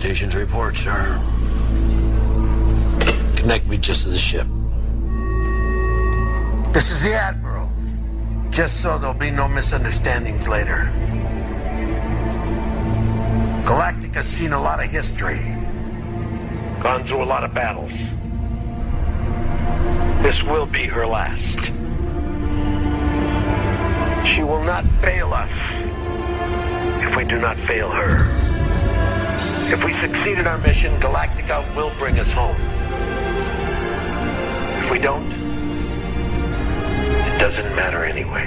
station's report, sir. Connect me just to the ship. This is the Admiral. Just so there'll be no misunderstandings later. Galactica's seen a lot of history. Gone through a lot of battles. This will be her last. She will not fail us if we do not fail her. If we succeed in our mission, Galactica will bring us home. If we don't, it doesn't matter anyway.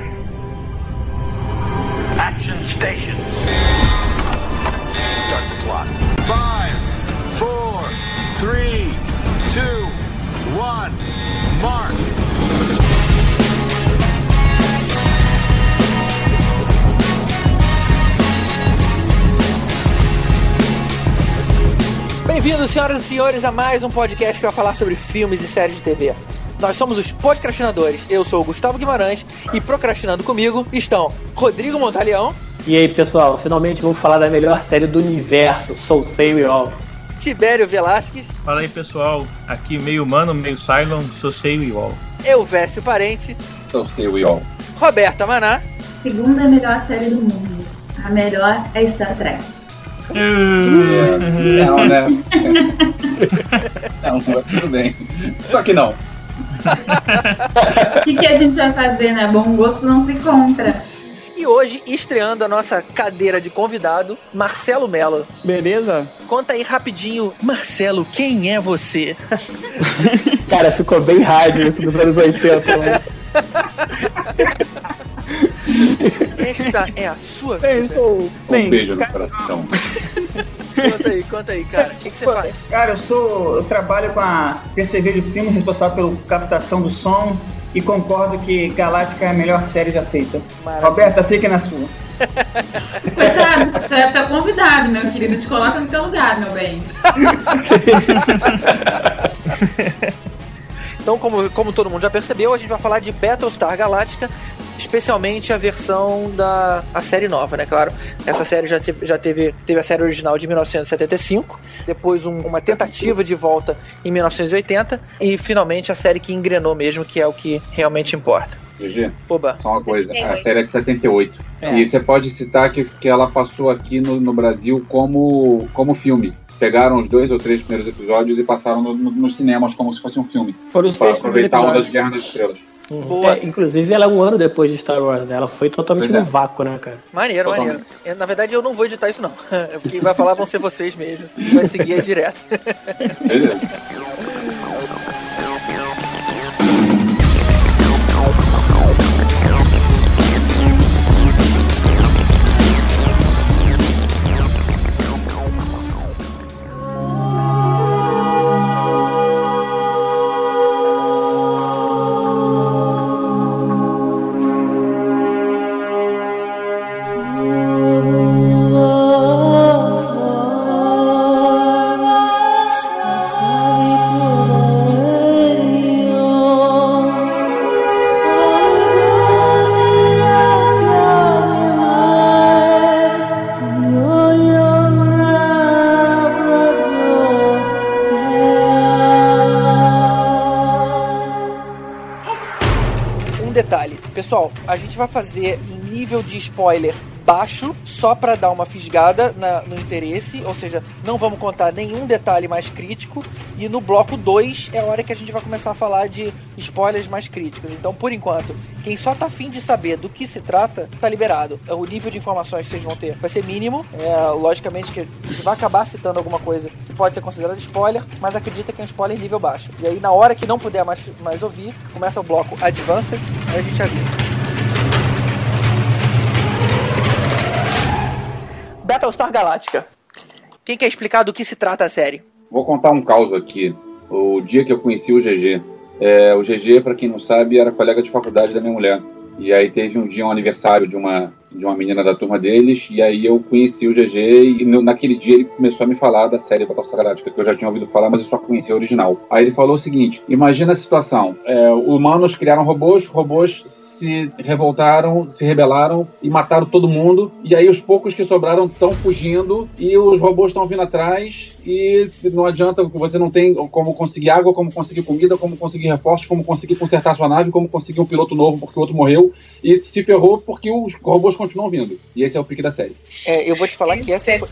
Action stations. Start the clock. Five, four, three, two, one, mark. Bem-vindos, senhoras e senhores, a mais um podcast que vai falar sobre filmes e séries de TV. Nós somos os podcastinadores. Eu sou o Gustavo Guimarães e procrastinando comigo estão Rodrigo Montaleão, E aí, pessoal, finalmente vamos falar da melhor série do universo, Soul Say We All. Tibério Velasquez, Fala aí pessoal, aqui meio humano, meio Cylon, sou sei igual. Elvésio Parente, So say we all. Roberta Maná Segunda melhor série do mundo. A melhor é Star Trek. É, não, né? Não, tudo bem. Só que não. O que, que a gente vai fazer, né? Bom gosto não se compra. e hoje estreando a nossa cadeira de convidado, Marcelo Mello. Beleza? Conta aí rapidinho, Marcelo, quem é você? Cara, ficou bem rádio isso dos anos 80, né? Esta é a sua vida. Bem, sou. Um Bem, beijo no coração. Conta aí, conta aí, cara. O que, que você faz? Cara, eu sou. Eu trabalho com a PCV de filme, responsável pela captação do som. E concordo que Galáctica é a melhor série já feita. Maravilha. Roberta, fica na sua. Coitado, você é seu convidado, meu querido. Te coloca no teu lugar, meu bem. Então, como, como todo mundo já percebeu, a gente vai falar de Battlestar Galactica, especialmente a versão da a série nova, né? Claro, essa série já teve, já teve, teve a série original de 1975, depois um- uma tentativa de volta em 1980 e finalmente a série que engrenou mesmo, que é o que realmente importa. GG, Oba, só uma coisa. A série é de 78. É. E você pode citar que, que ela passou aqui no, no Brasil como, como filme. Pegaram os dois ou três primeiros episódios e passaram no- no- nos cinemas como se fosse um filme. foram os Para três primeiros aproveitar uma das. Guerras das Estrelas. Uhum. Boa. É, inclusive, ela é um ano depois de Star Wars, né? Ela foi totalmente Pois é. no vácuo, né, cara? maneiro, Totalmente. maneiro. Eu, Na verdade, eu não vou editar isso não. Quem vai falar vão ser vocês mesmo. Vai seguir aí direto. Beleza. vai fazer em nível de spoiler baixo, só pra dar uma fisgada na- no interesse, ou seja, não vamos contar nenhum detalhe mais crítico. E no bloco 2 é a hora que a gente vai começar a falar de spoilers mais críticos. Então, por enquanto, quem só tá afim de saber do que se trata, tá liberado. O nível de informações que vocês vão ter vai ser mínimo. É, logicamente que a gente vai acabar citando alguma coisa que pode ser considerada spoiler, mas acredita que é um spoiler nível baixo. E aí, na hora que não puder mais, mais ouvir, começa o bloco Advanced, aí a gente avisa. Battlestar Galactica. Quem quer explicar do que se trata a série? Vou contar um caos aqui. O dia que eu conheci o GG. É, o GG, para quem não sabe, era colega de faculdade da minha mulher. E aí teve um dia um aniversário de uma de uma menina da turma deles, e aí eu conheci o GG e no, naquele dia ele começou a me falar da série Battlestar Galáctica, que eu já tinha ouvido falar, mas eu só conhecia a original. Aí ele falou o seguinte: imagina a situação: é, humanos criaram robôs, robôs se revoltaram, se rebelaram e mataram todo mundo, e aí os poucos que sobraram estão fugindo e os robôs estão vindo atrás e não adianta, você não tem como conseguir água, como conseguir comida, como conseguir reforços, como conseguir consertar sua nave, como conseguir um piloto novo porque o outro morreu, e se ferrou porque os robôs continuam vindo. E esse é o pique da série. É, eu vou te falar que essa foi,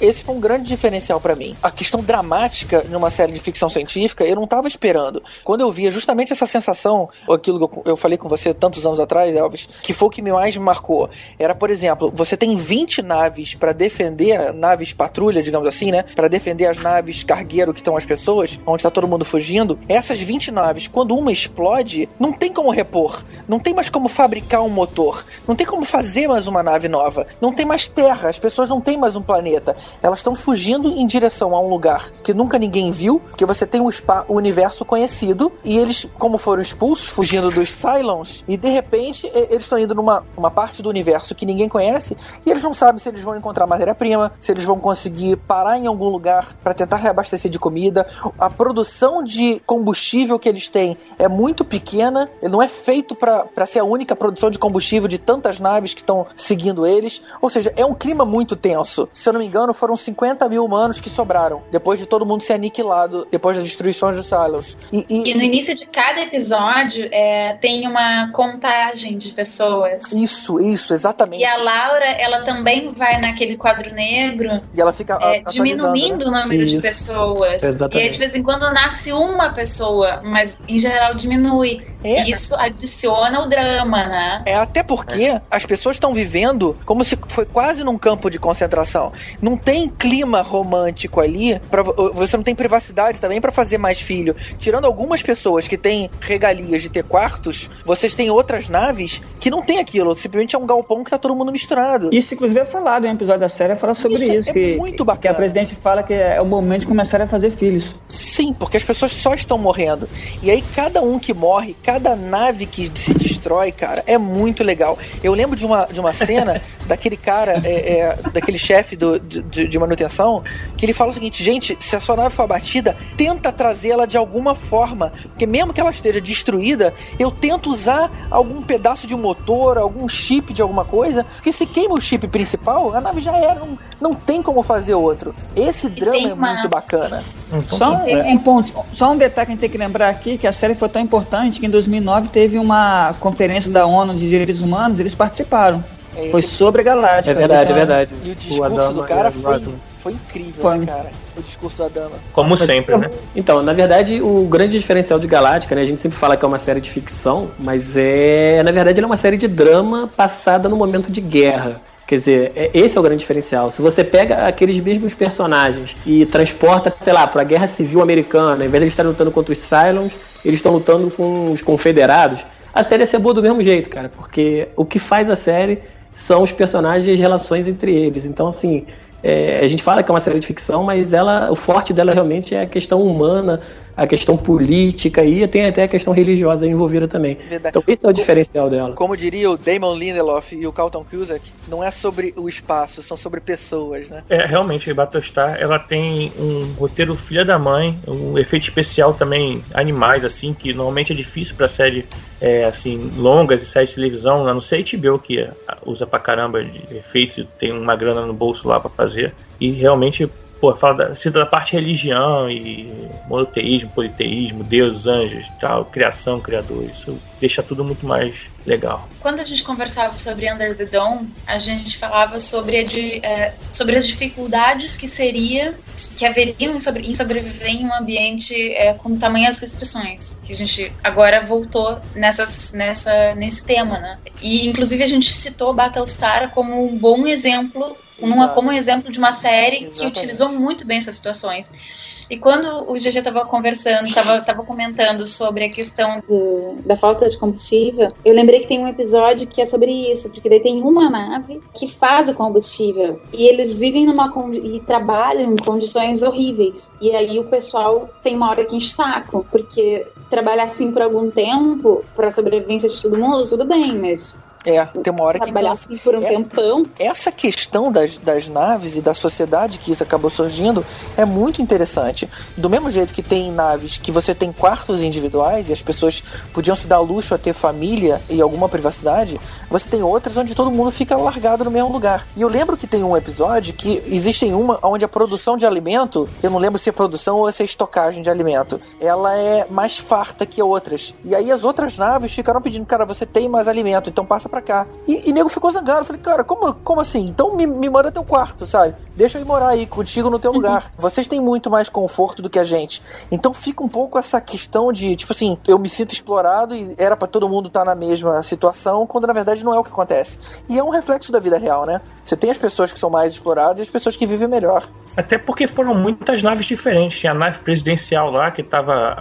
esse foi um grande diferencial pra mim. A questão dramática numa série de ficção científica, eu não tava esperando. Quando eu via justamente essa sensação, aquilo que eu, eu falei com você tantos anos atrás, Elvis, que foi o que me mais me marcou. Era, por exemplo, você tem 20 naves pra defender, naves patrulha, digamos assim, né? Pra defender as naves cargueiro que estão as pessoas, onde tá todo mundo fugindo. Essas 20 naves, quando uma explode, não tem como repor. Não tem mais como fabricar um motor. Não tem como fazer mais uma nave nova. Não tem mais terra. As pessoas não têm mais um planeta. Elas estão fugindo em direção a um lugar que nunca ninguém viu, porque você tem o, spa- o universo conhecido e eles, como foram expulsos, fugindo dos Cylons, e de repente eles estão indo numa uma parte do universo que ninguém conhece e eles não sabem se eles vão encontrar matéria-prima, se eles vão conseguir parar em algum lugar para tentar reabastecer de comida. A produção de combustível que eles têm é muito pequena, não é feito para ser a única produção de combustível de tantas naves que estão seguindo eles. Ou seja, é um clima muito tenso. Se eu não me engano, foram 50 mil humanos que sobraram, depois de todo mundo ser aniquilado, depois das destruições dos Silos. E, e- E no início de cada episódio é, tem uma contagem de pessoas. isso, isso, exatamente. E a Laura, ela também vai naquele quadro negro, E ela fica é, diminuindo né? o número de Isso. pessoas. Exatamente. E aí, de vez em quando, nasce uma pessoa, mas em geral diminui. É. E isso adiciona o drama, né? É até porque as pessoas estão vivendo como se foi quase num campo de concentração. Não tem clima romântico ali, pra, você não tem privacidade também pra fazer mais filho. Tirando algumas pessoas que têm regalias de ter quartos, vocês têm outras naves que não tem aquilo. Simplesmente é um galpão que tá todo mundo misturado. Isso, inclusive, é falado em um episódio da série, fala sobre Isso isso. é que, muito que a bacana. presidente fala que é o momento de começar a fazer filhos. Sim, porque as pessoas só estão morrendo. E aí, cada um que morre, cada nave que se destrói, cara, é muito legal. Eu lembro de uma, de uma cena daquele cara, é, é, daquele chefe do- de, de- manutenção, que ele fala o seguinte: gente, se a sua nave for abatida, tenta trazê-la de alguma forma. Porque mesmo que ela esteja destruída, eu tento usar algum pedaço de um motor, algum chip de alguma coisa, porque se queima o chip principal, a nave já era. Não, não tem como fazer outro. Esse drama é uma- muito bacana. Só E tem um, um ponto, só um detalhe que a gente tem que lembrar aqui, que a série foi tão importante que em 2009 teve uma conferência da ONU de Direitos Humanos, eles participaram. É, Foi sobre a Galáctica. É verdade, é verdade. E o O discurso Adama do cara o foi, foi incrível, Foi. né, cara? O discurso do Adama. Como sempre, né? Então, na verdade, o grande diferencial de Galáctica, né? A gente sempre fala que é uma série de ficção, mas é. Na verdade, ela é uma série de drama passada no momento de guerra. Quer dizer, é- esse é o grande diferencial. Se você pega aqueles mesmos personagens e transporta, sei lá, para a Guerra Civil Americana, em vez de eles estarem lutando contra os Cylons, eles estão lutando com os confederados, a série ia ser boa do mesmo jeito, cara. Porque o que faz a série são os personagens e as relações entre eles. Então, assim, é, a gente fala que é uma série de ficção, mas ela, o forte dela realmente é a questão humana, a questão política e tem até a questão religiosa envolvida também. Verdade. Então esse é o diferencial dela. Como diria o Damon Lindelof e o Carlton Cusack, não é sobre o espaço, são sobre pessoas, né? É, realmente, a Battlestar, ela tem um roteiro filha da mãe, um efeito especial também, animais, assim, que normalmente é difícil pra série, é, assim, longas e séries de televisão, a não ser a HBO, que é, usa pra caramba de efeitos e tem uma grana no bolso lá pra fazer. E realmente, pô, fala da, cita da parte religião e monoteísmo, politeísmo, Deus, anjos, tal, criação, criador, isso deixa tudo muito mais legal. Quando a gente conversava sobre Under the Dome, a gente falava sobre, de- é, sobre as dificuldades que seria, que haveriam em, sobre- em sobreviver em um ambiente é, com tamanhas restrições. Que a gente agora voltou nessas, nessa, nesse tema, né? E inclusive a gente citou Battlestar como um bom exemplo. Uma, Exato. como um exemplo de uma série que Exatamente. utilizou muito bem essas situações. E quando o GG estava conversando, estava comentando sobre a questão do- da falta de combustível, eu lembrei que tem um episódio que é sobre isso, porque daí tem uma nave que faz o combustível e eles vivem numa e trabalham em condições horríveis. E aí o pessoal tem uma hora que enche o saco, porque trabalhar assim por algum tempo para sobrevivência de todo mundo, tudo bem, mas É, tem uma hora que Trabalhar assim por um É. tempão. Essa questão das, das naves e da sociedade que isso acabou surgindo é muito interessante. Do mesmo jeito que tem naves que você tem quartos individuais e as pessoas podiam se dar luxo a ter família e alguma privacidade, você tem outras onde todo mundo fica largado no mesmo lugar. E eu lembro que tem um episódio que existem uma onde a produção de alimento, eu não lembro se é produção ou se é estocagem de alimento, ela é mais farta que outras. E aí as outras naves ficaram pedindo, cara, você tem mais alimento, então passa pra cá. E, e nego ficou zangado. Eu falei, cara, como, como assim? Então me, me manda teu quarto, sabe? Deixa eu ir morar aí contigo no teu lugar. Vocês têm muito mais conforto do que a gente. Então fica um pouco essa questão de, tipo assim, eu me sinto explorado e era pra todo mundo estar na mesma situação, quando na verdade não é o que acontece. E é um reflexo da vida real, né? Você tem as pessoas que são mais exploradas e as pessoas que vivem melhor. Até porque foram muitas naves diferentes. Tinha a nave presidencial lá, que tava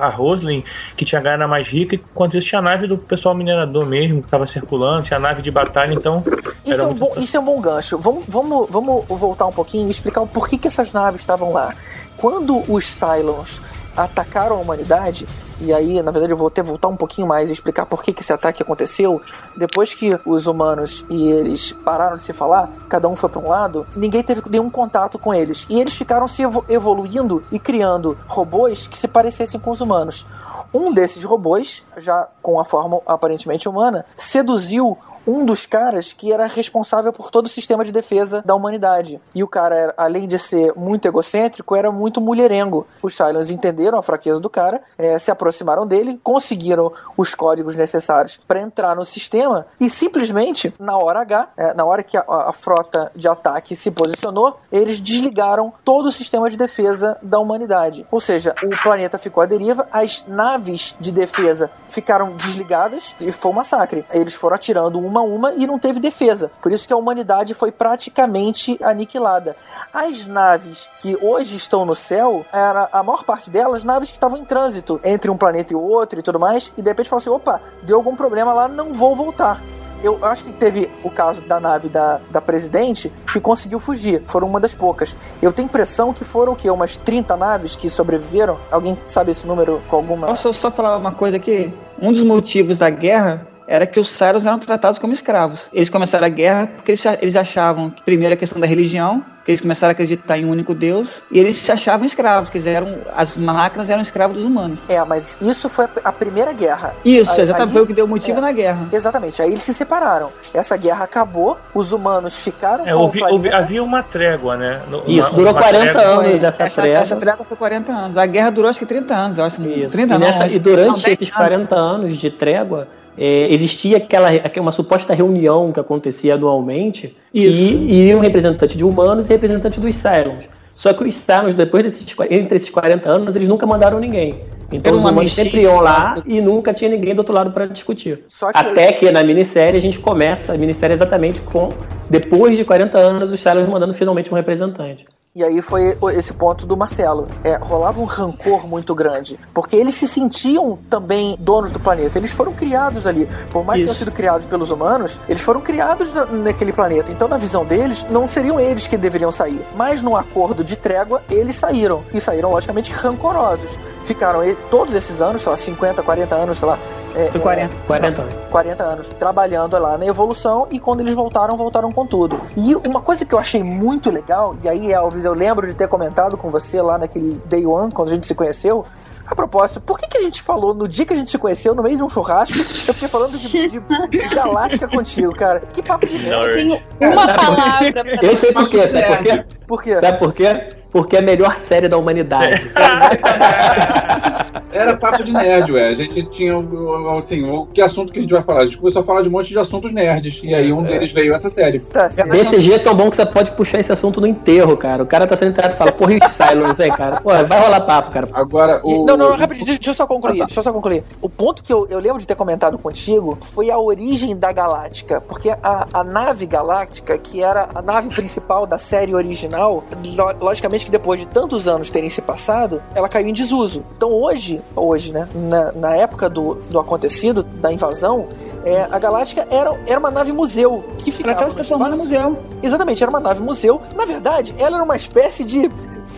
a Roslin, que tinha a grana mais rica, enquanto isso tinha a nave do pessoal minerador mesmo, que tava circulando, tinha a nave de batalha, então. Isso é, um bom, isso é um bom gancho. Vamos, vamos, vamos voltar um pouquinho e explicar o porquê que essas naves estavam lá. Quando os Cylons atacaram a humanidade, e aí, na verdade, eu vou até voltar um pouquinho mais e explicar por que, que esse ataque aconteceu. Depois que os humanos e eles pararam de se falar, cada um foi para um lado, ninguém teve nenhum contato com eles. E eles ficaram se evo- evoluindo e criando robôs que se parecessem com os humanos. Um desses robôs, já com a forma aparentemente humana, seduziu um dos caras que era responsável por todo o sistema de defesa da humanidade. E o cara, além de ser muito egocêntrico, era muito mulherengo. Os Cylons entenderam a fraqueza do cara, eh, se aproximaram dele, conseguiram os códigos necessários para entrar no sistema e simplesmente, na hora H, eh, na hora que a, a frota de ataque se posicionou, eles desligaram todo o sistema de defesa da humanidade. Ou seja, o planeta ficou à deriva, as naves de defesa ficaram desligadas e foi um massacre. Eles foram atirando uma a uma e não teve defesa. Por isso que a humanidade foi praticamente aniquilada. As naves que hoje estão no céu, era a maior parte delas naves que estavam em trânsito entre um planeta e outro e tudo mais, e de repente falou assim: opa, deu algum problema lá, não vou voltar. Eu acho que teve o caso da nave da, da presidente que conseguiu fugir. Foram uma das poucas. Eu tenho impressão que foram o quê? Umas 30 naves que sobreviveram? Alguém sabe esse número com alguma. Posso só falar uma coisa aqui? Um dos motivos da guerra era que os Cyrus eram tratados como escravos. Eles começaram a guerra porque eles, eles achavam que, primeiro, a questão da religião, que eles começaram a acreditar em um único Deus, e eles se achavam escravos, que eles eram, as máquinas eram escravos dos humanos. É, mas isso foi a- primeira guerra. Isso, exatamente, aí- foi o que deu motivo é. na guerra. Exatamente, aí eles se separaram. Essa guerra acabou, os humanos ficaram É, com houve- houve- havia uma trégua, né? No- Isso, uma- durou uma 40 trégua- anos essa, essa, trégua. essa trégua foi 40 anos. A guerra durou acho que 30 anos, eu acho. Isso. 30 e, nessa- e durante não, 10 esses anos. 40 anos de trégua, é, existia aquela, uma suposta reunião que acontecia anualmente e, e um representante de humanos e representante dos Cylons. Só que os Cylons, depois desses, entre esses 40 anos, eles nunca mandaram ninguém. Então Era os uma humanos sempre iam lá sabe? e nunca tinha ninguém do outro lado para discutir. Que Até que na minissérie a gente começa a minissérie exatamente com, depois de 40 anos, os Cylons mandando finalmente um representante. E aí foi esse ponto do Marcelo. É, rolava um rancor muito grande. Porque eles se sentiam também donos do planeta. Eles foram criados ali. Por mais que tenham sido criados pelos humanos, eles foram criados na- naquele planeta. Então, na visão deles, não seriam eles que deveriam sair. Mas no acordo de trégua, eles saíram. E saíram, logicamente, rancorosos. Ficaram todos esses anos, sei lá, 50, 40 anos, sei lá. é, Foi 40. 40 anos. 40 anos trabalhando lá na evolução e quando eles voltaram, voltaram com tudo. E uma coisa que eu achei muito legal, e aí, Elvis, eu lembro de ter comentado com você lá naquele Day One, quando a gente se conheceu. A propósito, por que, que a gente falou no dia que a gente se conheceu, no meio de um churrasco, eu fiquei falando de, de, de galáctica contigo, cara? Que papo de merda. Nerd. Uma palavra pra Eu sei por quê, sabe por quê? Por quê? Sabe por quê? Porque é a melhor série da humanidade. Era papo de nerd, ué. A gente tinha, assim, o que assunto que a gente vai falar? A gente começou a falar de um monte de assuntos nerds. E aí um deles veio essa série. Tá. BCG é tão bom que você pode puxar esse assunto no enterro, cara. O cara tá sendo enterrado e fala, porra, e Cylons, hein, cara? Pô, vai rolar papo, cara. Agora, o. não, não, não, rapidinho, deixa, deixa eu só concluir. Ah, tá. Deixa eu só concluir. O ponto que eu, eu lembro de ter comentado contigo foi a origem da Galáctica. Porque a, a nave Galáctica, que era a nave principal da série original, lo- logicamente que depois de tantos anos terem se passado, ela caiu em desuso. Então hoje, hoje, né? Na, na época do, do acontecido, da invasão. É, a Galáctica era, era uma nave museu que Ela ficava. se transformou no museu. Exatamente, era uma nave museu. Na verdade, ela era uma espécie de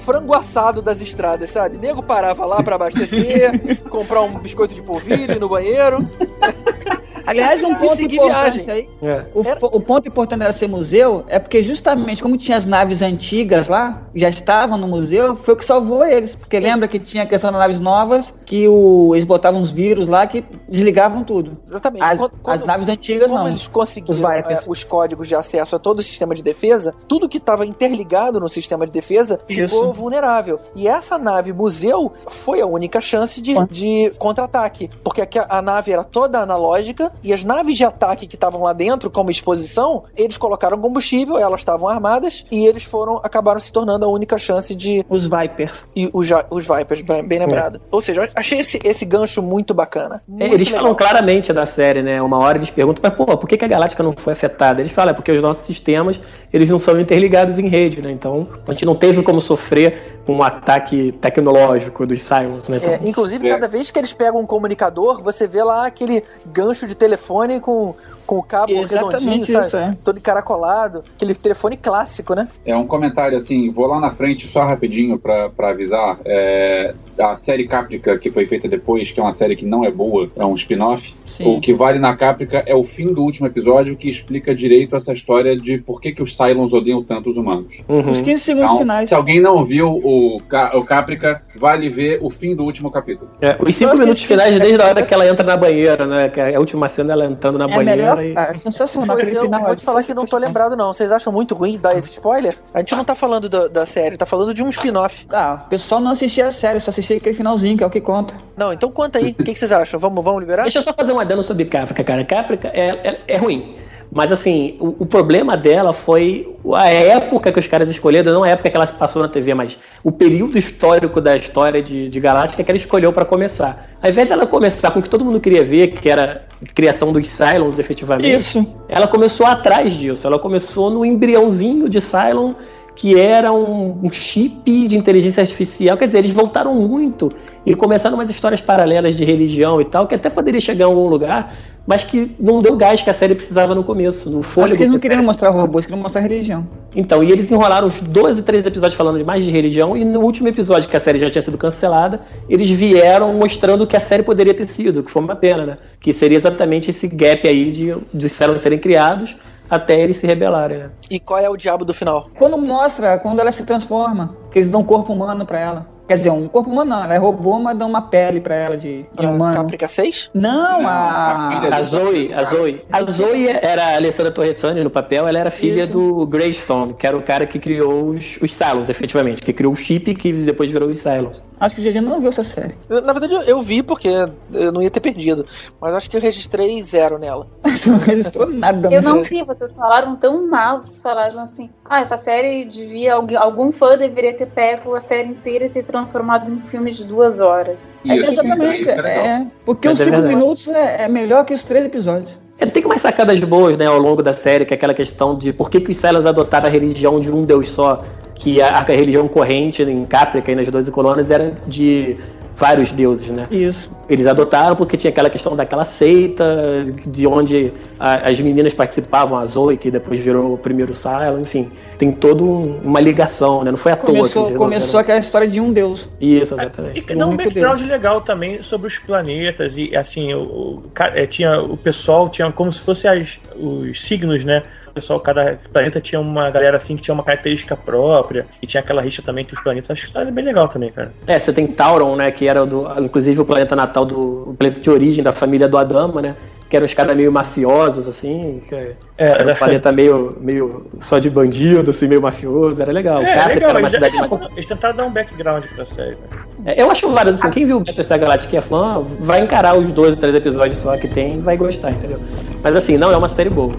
frango assado das estradas, sabe? Nego parava lá pra abastecer, comprar um biscoito de polvilho no banheiro. Aliás, um ponto importante viagem. aí. É. O, Era- o ponto importante dela ser museu é porque justamente como tinha as naves antigas lá, já estavam no museu, foi o que salvou eles. Porque lembra que tinha a questão das naves novas, que o, eles botavam uns vírus lá que desligavam tudo. Exatamente. As, Quando- as naves antigas Como não. eles conseguiram Os é, os códigos de acesso a todo o sistema de defesa, tudo que estava interligado no sistema de defesa ficou Isso. vulnerável. E essa nave museu foi a única chance de, de contra-ataque. Porque a, a nave era toda analógica e as naves de ataque que estavam lá dentro, como exposição, eles colocaram combustível, elas estavam armadas e eles foram acabaram se tornando a única chance de. Os Vipers. E os, os Vipers, bem, bem lembrado. Ou seja, achei esse, esse gancho muito bacana. É, Muito eles legal. falam claramente da série, né? Uma hora eles perguntam, mas pô, por que, que a Galáctica não foi afetada? Eles falam, é porque os nossos sistemas, eles não são interligados em rede, né? Então, a gente não teve como sofrer com um ataque tecnológico dos Cylons, né? É, inclusive, É. cada vez que eles pegam um comunicador, você vê lá aquele gancho de telefone com, com o cabo Exatamente redondinho, sabe? isso, é. Todo encaracolado. Aquele telefone clássico, né? É um comentário assim, vou lá na frente só rapidinho pra pra avisar. É, a série Caprica, que foi feita depois, que é uma série que não é boa, é um spin-off. Sim. O que vale na Caprica é o fim do último episódio que explica direito essa história de por que, que os Cylons odeiam tanto os humanos. Uhum. Os 15 segundos Então, finais. se alguém não viu o, Ca- o Caprica, vale ver o fim do último capítulo. É, os cinco Eu acho que minutos eles- finais, desde a hora que ela entra na banheira, né? Que é a última cena ela entrando na É banheira melhor. e. Ah, é sensacional Eu, eu final. vou te falar que não tô lembrado, não. Vocês acham muito ruim dar esse spoiler? A gente não tá falando da, da série, tá falando de um spin-off. Ah, o pessoal não assistia a série, só assistia aquele finalzinho, que é o que conta. Não, então conta aí. O que, que vocês acham? Vamos, vamos liberar? Deixa eu só fazer um adendo sobre Caprica, cara. Caprica é, é, é ruim. Mas assim, o, o problema dela foi a época que os caras escolheram, não a época que ela passou na TV, mas o período histórico da história de, de Galáctica que ela escolheu pra começar. Ao invés dela começar com o que todo mundo queria ver, que era a criação dos Cylons, efetivamente, Isso. ela começou atrás disso. Ela começou no embriãozinho de Cylon, que era um, um chip de inteligência artificial. Quer dizer, eles voltaram muito e começaram umas histórias paralelas de religião e tal, que até poderia chegar a algum lugar, mas que não deu gás que a série precisava no começo, no fôlego. Acho que eles não a queriam mostrar robôs, queriam mostrar religião. Então, e eles enrolaram uns 12, 13 episódios falando mais de religião, e no último episódio, que a série já tinha sido cancelada, eles vieram mostrando o que a série poderia ter sido, que foi uma pena, né? Que seria exatamente esse gap aí de, de serem criados até eles se rebelarem, né? E qual é o diabo do final? Quando mostra, quando ela se transforma, que eles dão um corpo humano pra ela. Quer dizer, um corpo humano não, ela é robô, mas dão uma pele pra ela de, humano. Caprica 6? Não, Não, a... a Zoe, a Zoe. A Zoe era a Alessandra Torresani no papel, ela era filha Isso. do Greystone, que era o cara que criou os, os Cylons, efetivamente, que criou o chip que depois virou os Cylons. Acho que o GG não viu essa série. Eu- Na verdade, eu, eu vi porque eu não ia ter perdido. Mas acho que eu registrei zero nela. Você não registrou nada. Eu mas- não vi, vocês falaram tão mal, vocês falaram assim, ah, essa série devia, alguém- algum fã deveria ter pego a série inteira e ter transformado em um filme de duas horas. É, exatamente, é é. Porque Mas os é 5 verdade. minutos é, é melhor que os três episódios. É, tem umas sacadas boas, né, ao longo da série, que é aquela questão de por que, que os Cylons adotaram a religião de um deus só, que a, a religião corrente em Caprica e nas 12 colônias era de vários deuses, né? Isso. Eles adotaram porque tinha aquela questão daquela seita, de onde a- as meninas participavam, a Zoe, que depois virou o primeiro Cylon, enfim. Tem toda um- uma ligação, né? Não foi à toa que Começou, eles começou aquela história de um deus. Isso, exatamente. E dá um único background legal também sobre os planetas e assim, o, o, é, tinha, o pessoal tinha como se fosse as, os signos, né? Pessoal, cada planeta tinha uma galera assim que tinha uma característica própria e tinha aquela rixa também entre os planetas. Acho que tá bem legal também, cara. É, você tem Tauron, né? Que era do, inclusive o planeta natal do. O planeta de origem da família do Adama, né? Que eram os caras meio mafiosos, assim. Que É, era um planeta meio, meio só de bandido, assim, meio mafioso. Era legal. é, legal. era uma Eles, cidade eles, tentaram dar um background pra série. Né? É, Eu acho válido, assim, quem viu o Battlestar Galactica e é fã, vai encarar os 12, 13 episódios só que tem e vai gostar, entendeu? Mas assim, não é uma série boa.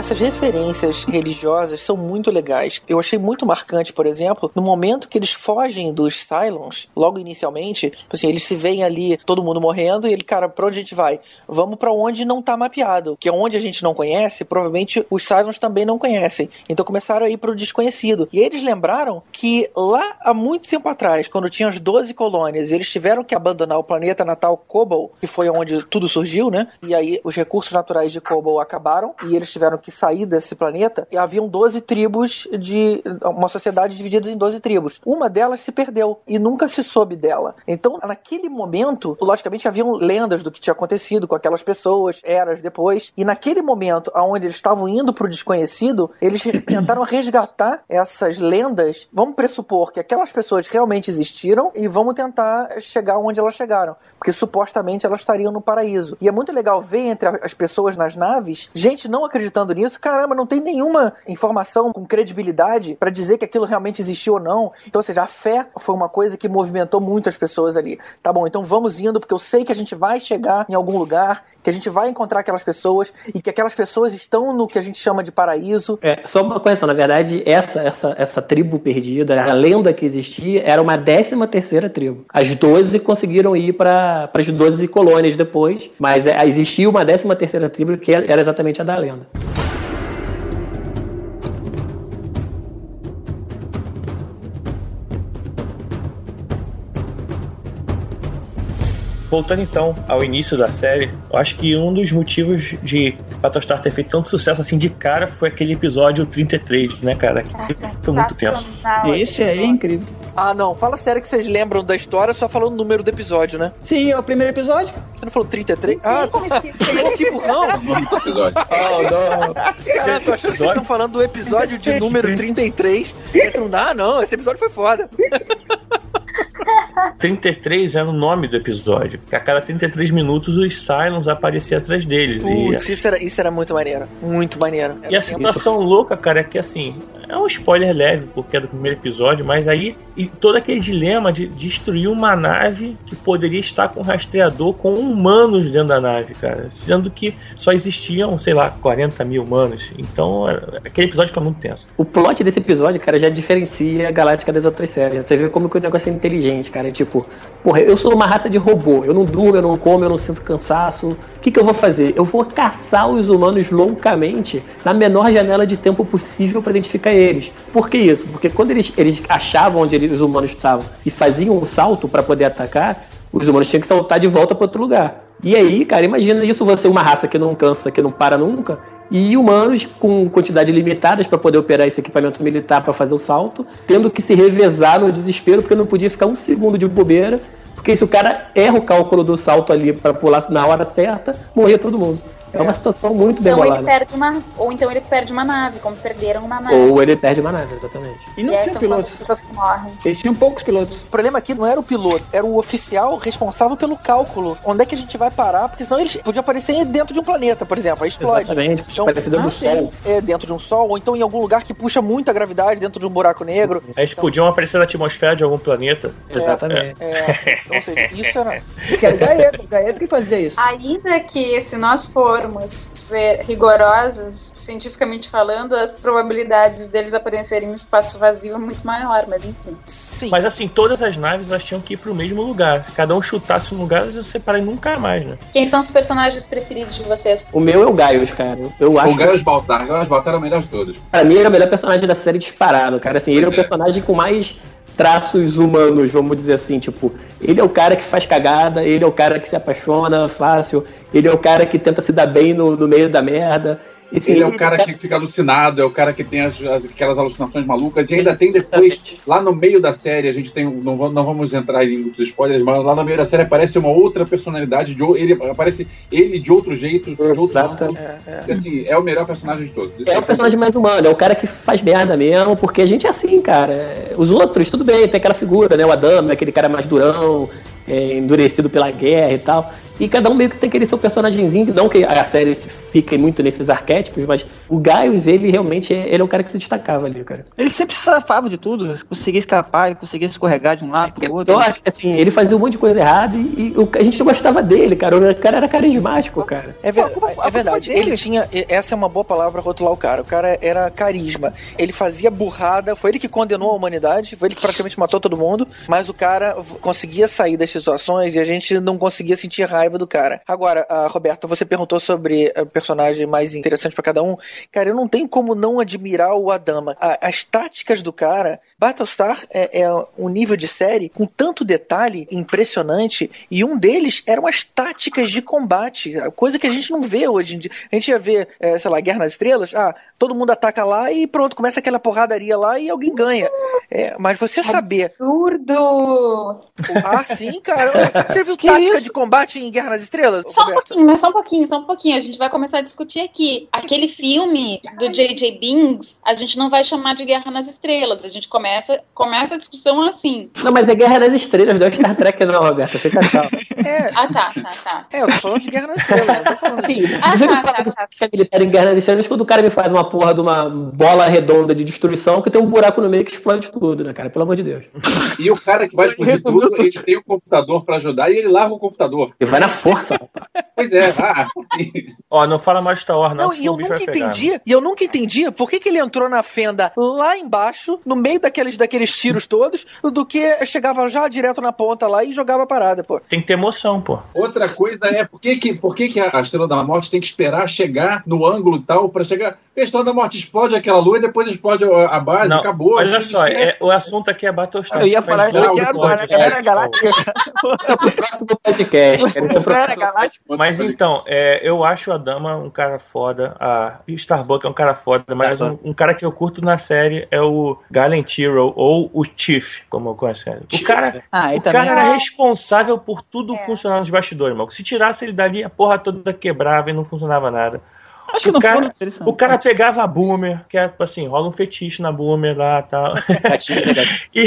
Essas referências religiosas são muito legais. Eu achei muito marcante, por exemplo, no momento que eles fogem dos Cylons, logo inicialmente, tipo assim, eles se veem ali, todo mundo morrendo, e ele, cara, pra onde a gente vai? Vamos pra onde não tá mapeado, que é onde a gente não conhece, provavelmente os Cylons também não conhecem. Então começaram a ir pro desconhecido. E eles lembraram que lá há muito tempo atrás, quando tinha as 12 colônias, eles tiveram que abandonar o planeta natal Kobol, que foi onde tudo surgiu, né? E aí os recursos naturais de Kobol acabaram e eles tiveram que sair desse planeta. E haviam 12 tribos de uma sociedade dividida em 12 tribos. Uma delas se perdeu e nunca se soube dela. Então, naquele momento, logicamente haviam lendas do que tinha acontecido com aquelas pessoas, eras depois. E naquele momento, aonde eles estavam indo pro desconhecido, eles tentaram resgatar essas lendas. Vamos pressupor que aquelas pessoas realmente existiram e vamos tentar chegar onde elas chegaram, porque supostamente elas estariam no paraíso. E é muito legal ver entre as pessoas nas naves, gente não acreditando nisso, caramba, não tem nenhuma informação com credibilidade para dizer que aquilo realmente existiu ou não. Então, ou seja, a fé foi uma coisa que movimentou muitas pessoas ali. Tá bom, então vamos indo, porque eu sei que a gente vai chegar em algum lugar, que a gente vai encontrar aquelas pessoas e que aquelas pessoas estão no que a gente chama de paraíso. É, só uma correção, na verdade, essa, essa, essa tribo perdida, a lenda que existia, era uma décima terceira tribo. As 12 conseguiram ir para as 12 colônias depois, mas é, existia uma décima terceira tribo que era exatamente a da lenda. Voltando então ao início da série, eu acho que um dos motivos de Battlestar ter feito tanto sucesso assim de cara foi aquele episódio 33, né, cara? Que foi muito tenso. Esse aí é incrível. Ah, não, fala sério que vocês lembram da história só falando o número do episódio, né? Sim, é o primeiro episódio. Você não falou 33? Não Ah. Pô, que burrão! Do episódio. Cara, tô achando que vocês estão falando do episódio de número 33. Então, não dá, não, esse episódio foi foda. 33 era o nome do episódio. A cada 33 minutos os Cylons apareciam atrás deles. E, Putz, isso era, isso era muito maneiro. Muito maneiro. e a situação louca, cara, é que assim, é um spoiler leve, porque é do primeiro episódio, mas aí e todo aquele dilema de destruir uma nave que poderia estar com rastreador com humanos dentro da nave, cara. Sendo que só existiam, sei lá, 40 mil humanos. Então, é- aquele episódio foi muito tenso. O plot desse episódio, cara, já diferencia a Galáctica das outras séries. Você vê como que o negócio é inteligente, cara. É tipo, porra, eu sou uma raça de robô. Eu não durmo, eu não como, eu não sinto cansaço. O que, que eu vou fazer? Eu vou caçar os humanos loucamente na menor janela de tempo possível para identificar eles. Por que isso? Porque quando eles, eles achavam onde eles, os humanos estavam e faziam um salto para poder atacar, os humanos tinham que saltar de volta para outro lugar. E aí, cara, imagina isso você uma raça que não cansa, que não para nunca, e humanos com quantidade limitadas para poder operar esse equipamento militar para fazer o salto, tendo que se revezar no desespero porque não podia ficar um segundo de bobeira, porque se o cara erra o cálculo do salto ali para pular na hora certa, morria todo mundo. É uma situação muito bem Então ele bolada. perde uma. Ou então ele perde uma nave, como perderam uma nave. Ou ele perde uma nave, exatamente. E não e aí tinha são piloto. quantas pessoas que morrem. Eles tinham poucos pilotos. O problema aqui não era o piloto, era o oficial responsável pelo cálculo. Onde é que a gente vai parar? Porque senão eles podiam aparecer dentro de um planeta, por exemplo, aí explode. Exatamente, Então, parecendo ah, do. Sol. É, dentro de um sol, ou então em algum lugar que puxa muita gravidade, dentro de um buraco negro. Eles podiam aparecer na atmosfera de algum planeta. Exatamente. É, então, ou seja, isso era. Que era o Gaeto, o Gaeto que fazia isso. Ainda que, se nós formos ser rigorosos, cientificamente falando, as probabilidades deles aparecerem no espaço vazio é muito maior, mas enfim. Sim. Mas assim, todas as naves elas tinham que ir pro mesmo lugar. Se cada um chutasse um lugar, eles iam se separar nunca mais, né? Quem são os personagens preferidos de vocês? O meu é o Gaius, cara. Eu acho O Gaius Baltar. O Gaius Baltar era o melhor de todos. Pra mim, ele é o melhor personagem da série disparado, cara. Assim, ele é o é. personagem com mais traços humanos, vamos dizer assim. Tipo, ele é o cara que faz cagada, ele é o cara que se apaixona fácil, ele é o cara que tenta se dar bem no, no meio da merda. Assim, Ele é o cara que fica alucinado, é o cara que tem as, as- aquelas alucinações malucas. E ainda tem depois, lá no meio da série, a gente tem. Não, vamos- não vamos entrar em muitos spoilers, mas lá no meio da série aparece uma outra personalidade. De, ele, aparece ele de outro jeito, de outro Exato. ângulo. E, assim, é o melhor personagem de todos. É o personagem mais humano, é o cara que faz merda mesmo, porque a gente é assim, cara. É, Os outros, tudo bem, tem aquela figura, né? O Adamo, é aquele cara mais durão, é, endurecido pela guerra e tal. E cada um meio que tem aquele seu personagemzinho, não que a série fique muito nesses arquétipos, mas o Gaius, ele realmente é, ele é o cara que se destacava ali, cara. Ele sempre se safava de tudo, conseguia escapar, conseguia escorregar de um lado pro outro. Então, assim, ele fazia um monte de coisa errada e, e o- a gente gostava dele, cara. O cara era carismático, cara. É, ver- A culpa- a é verdade, dele. ele tinha. Essa é uma boa palavra pra rotular o cara. O cara era carisma. Ele fazia burrada, foi ele que condenou a humanidade, foi ele que praticamente matou todo mundo, mas o cara conseguia sair das situações e a gente não conseguia sentir raiva do cara. Agora, a Roberta, você perguntou sobre o personagem mais interessante pra cada um. Cara, eu não tenho como não admirar o Adama. A- as táticas do cara, Battlestar é, é um nível de série com tanto detalhe impressionante e um deles eram as táticas de combate, coisa que a gente não vê hoje em dia. A gente ia ver, é, sei lá, Guerra nas Estrelas, ah, todo mundo ataca lá e pronto, começa aquela porradaria lá e alguém ganha. É, mas você saber. Absurdo! Ah, sim, cara. Você viu Que tática isso? de combate em Guerra nas Estrelas? Só um pouquinho, mas só um pouquinho, só um pouquinho. A gente vai começar a discutir aqui. Aquele filme do J.J. Bings, a gente não vai chamar de Guerra nas Estrelas. A gente começa, começa a discussão assim. Não, mas é Guerra das Estrelas, não é Star Trek não, Roberta. Fica calma. É, Ah, tá, tá, tá. é, eu tô falando de Guerra nas Estrelas. eu tô falando Assim, Ah, tá, tá, do tá. que é militar em Guerra das Estrelas quando o cara me faz uma porra de uma bola redonda de destruição que tem um buraco no meio que explode tudo, né, cara? Pelo amor de Deus. E o cara que vai explodir tudo, ele tem o computador pra ajudar e ele larga o computador. Ele vai na força, rapaz. Pois é, ah, Ó, não fala mais de Star Wars, não, Não, e eu nunca vai pegar. entendia, e eu nunca entendia por que, que ele entrou na fenda lá embaixo, no meio daqueles, daqueles tiros todos, do que chegava já direto na ponta lá e jogava a parada, pô. Tem que ter emoção, pô. outra coisa é por que, que, por que, que a Estrela da Morte tem que esperar chegar no ângulo e tal pra chegar. A Estrela da Morte explode aquela lua e depois explode a, base, Não, acabou. olha só, é, o assunto aqui é Battlestar. Eu ia falar isso aqui agora, podcast, Era pessoal. Galáctica. Esse é pro próximo podcast, cara. É Era. Galáctica. Mas então, é, eu acho a Dama um cara foda, a Starbuck é um cara foda, mas um, um cara que eu curto na série é o Galen Tyrrell, ou o Chief, como eu conheço ele. O cara, Ah, e o cara era responsável por tudo funcionar nos bastidores, mano. Se tirasse ele dali, a porra toda quebrava e não funcionava nada. Acho que o não cara- são. O cara pegava a Boomer, que é assim, rola um fetiche na Boomer lá e tal. e,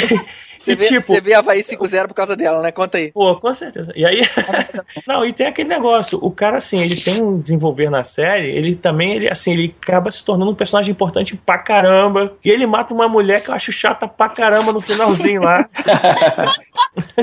Você e vê, tipo, você vê Havaí 5-0 por causa dela, né? Conta aí. Pô, com certeza. E aí. não, e tem aquele negócio. O cara, assim, ele tem um desenvolver na série, ele também, ele, assim, ele acaba se tornando um personagem importante pra caramba. E ele mata uma mulher que eu acho chata pra caramba no finalzinho lá.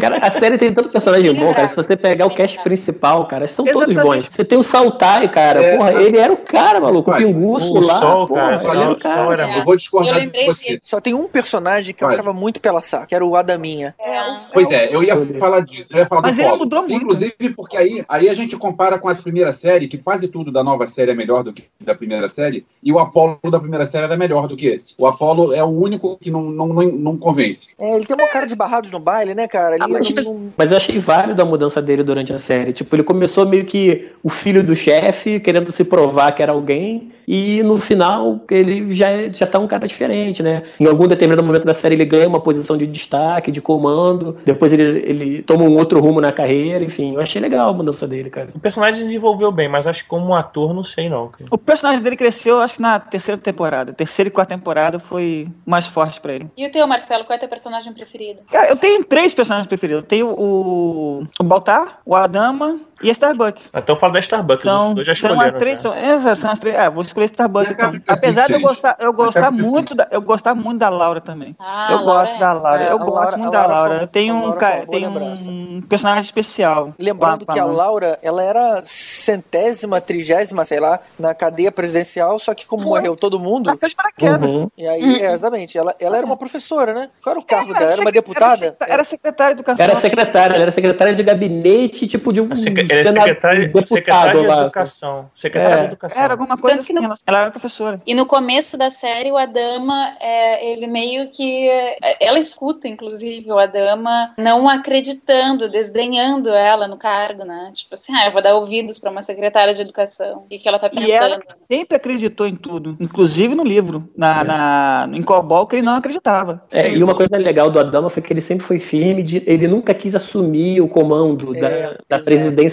Cara, a série tem tanto personagem bom, cara. Se você pegar o cast principal, cara, são todos Exatamente. bons. Você tem o Saltai, cara. É. Porra, ele era o cara, maluco. O. Pinguço O lá. Sol, porra, cara, Sol- cara. Sol era É. Eu vou discordar Eu de lembrei você. que- Só tem um personagem que eu achava muito pela saca, que era o Adaminha. Pois é, eu ia falar disso, eu ia falar Mas do ele Polo. mudou muito. Inclusive, porque aí, aí a gente compara com a primeira série, que quase tudo da nova série é melhor do que da primeira série, e o Apollo da primeira série era melhor do que esse. O Apollo é o único que não, não, não, não convence. É, ele tem uma cara de barrados no baile, né, cara? Ali Ah, mas- não- Mas eu achei válido a mudança dele durante a série. Tipo, ele começou meio que o filho do chefe, querendo se provar que era alguém, e no final ele já, já tá um cara diferente, né? Em algum determinado momento da série ele ganha uma posição de destaque, de comando, depois ele, ele toma um outro rumo na carreira, enfim. Eu achei legal a mudança dele, cara. O personagem desenvolveu bem, mas acho que como ator, não sei não. cara. O personagem dele cresceu, acho que na terceira temporada. Terceira e quarta temporada foi mais forte pra ele. E o teu, Marcelo, qual é teu personagem preferido? Cara, eu tenho três personagens preferidos. Eu tenho o, o Baltar, o Adama e a Starbuck. Então fala da Starbucks, São, dois já são escolheram. as três, já. são, é, são as três. Ah, vou escolher Starbuck a então. Apesar de eu gostar, eu gostar muito, da, eu gostar muito da Laura também. Ah, eu Laura gosto é. da Laura, É, eu gosto Laura- muito da Laura foi- Eu tenho a um, Laura cara, foi lembrança. um personagem especial. Lembrando que a com Laura, ela era centésima, trigésima, sei lá, na cadeia presidencial, só que como morreu todo mundo, paraquedas. Uhum. e aí, é, exatamente, ela, ela era uma professora, né? Qual era o cargo dela? Era uma deputada? Era, sec- era secretária de educação. Era secretária, ela era secretária de gabinete, tipo de um Ele é secretário, deputado secretário de lá. assim. educação. Secretário É. de educação. Era alguma coisa assim. no- ela- Ela era professora. E no começo da série, o Adama, é, ele meio que. é, ela escuta, inclusive, o Adama não acreditando, desdenhando ela no cargo, né? Tipo assim, ah, eu vou dar ouvidos para uma secretária de educação. E que ela tá pensando. E ela sempre acreditou em tudo, inclusive no livro, na, na, em Cobol, que ele não acreditava. É, e uma coisa legal do Adama foi que ele sempre foi firme, de, ele nunca quis assumir o comando É, da, da exato.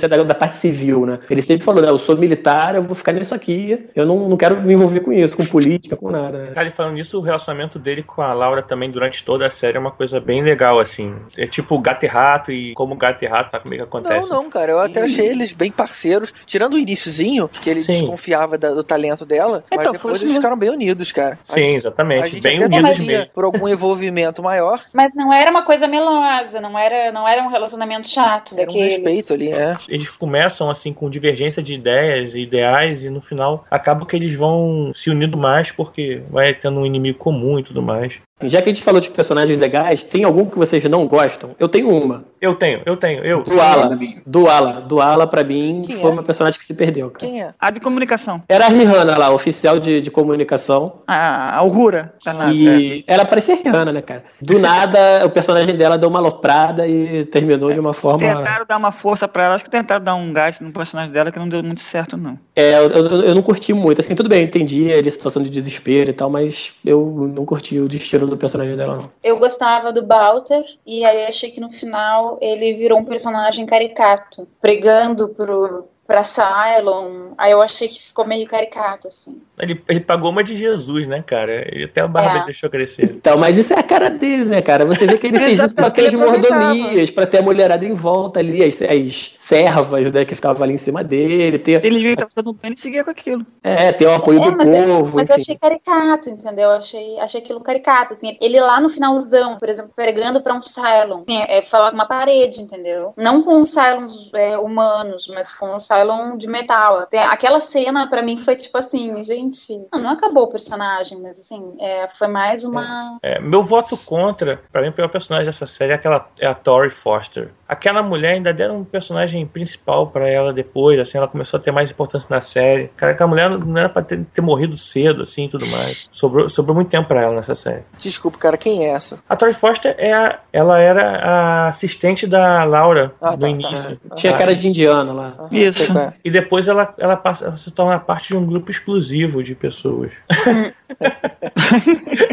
Da, da parte civil, né? Ele sempre falou, né, eu sou militar, eu vou ficar nisso aqui, eu não, não quero me envolver com isso, com política, com nada. Né? Cara, e falando nisso, o relacionamento dele com a Laura também durante toda a série é uma coisa bem legal, assim. É tipo gato e rato, e como gato e rato, tá? Como é que acontece? Não, não, cara, eu até achei eles bem parceiros, tirando o iníciozinho, que ele Sim. desconfiava da- do talento dela, mas Então, depois eles mesmo. ficaram bem unidos, cara. Sim, gente- exatamente. A gente bem até unidos mesmo. por algum envolvimento maior, Mas não era uma coisa melosa, não era, não era um relacionamento chato era um respeito ali, né? Eles começam assim com divergência de ideias e ideais e no final acaba que eles vão se unindo mais porque vai tendo um inimigo comum e tudo mais. Já que a gente falou de personagens legais, tem algum que vocês não gostam? Eu tenho uma. Eu tenho, eu tenho, eu. Do Ala. Do Ala. Do Ala, pra mim, Quem foi é? uma personagem que se perdeu, cara. Quem é? A de comunicação. Era a Rihanna lá, oficial de, de comunicação. A a Aurora. nave. E ela parecia Rihanna, né, cara? Do nada, o personagem dela deu uma aloprada e terminou de uma forma. Tentaram dar uma força pra ela, acho que tentaram dar um gás no personagem dela que não deu muito certo, não. É, eu, eu- eu não curti muito. Assim, tudo bem, eu entendi a situação de desespero e tal, mas eu não curti o destino do personagem dela, não. Eu gostava do Balter, e aí achei que no final ele virou um personagem caricato, pregando pro, pra Cylon. Aí eu achei que ficou meio caricato, assim. Ele, ele pagou uma de Jesus, né, cara? E até a barba É. ele deixou crescer. Então, mas isso é a cara dele, né, cara? Você vê que ele fez isso pra ter as Exatamente, ele aproveitava. mordomias, pra ter a mulherada em volta ali, as, as servas, né, que ficavam ali em cima dele, ter, Se ele viu que tava sendo bem, ele seguia com aquilo. é, ter o apoio É, do mas, povo, mas eu achei caricato, entendeu? Eu achei, achei aquilo caricato, assim. Ele lá no finalzão, por exemplo, pregando pra um Cylon. Assim, é, é falar com uma parede, entendeu? Não com os Cylons é, humanos, mas com o Cylon de metal. Até aquela cena, pra mim, foi tipo assim, gente... Não, não acabou o personagem, mas assim, é, foi mais uma... É, meu voto contra, pra mim, o pior personagem dessa série é, aquela, é a Tori Foster. Aquela mulher ainda deram um personagem principal pra ela depois, assim, ela começou a ter mais importância na série. Cara, aquela mulher não era pra ter, ter morrido cedo, assim, e tudo mais. Sobrou, sobrou muito tempo pra ela nessa série. Desculpa, cara, quem é essa? A Tori Foster, é a, ela era a assistente da Laura Ah, no tá, tá. início. Tinha Ah, cara de indiano lá. Aham, Isso. é. E depois ela, ela, passa, ela se torna parte de um grupo exclusivo de pessoas.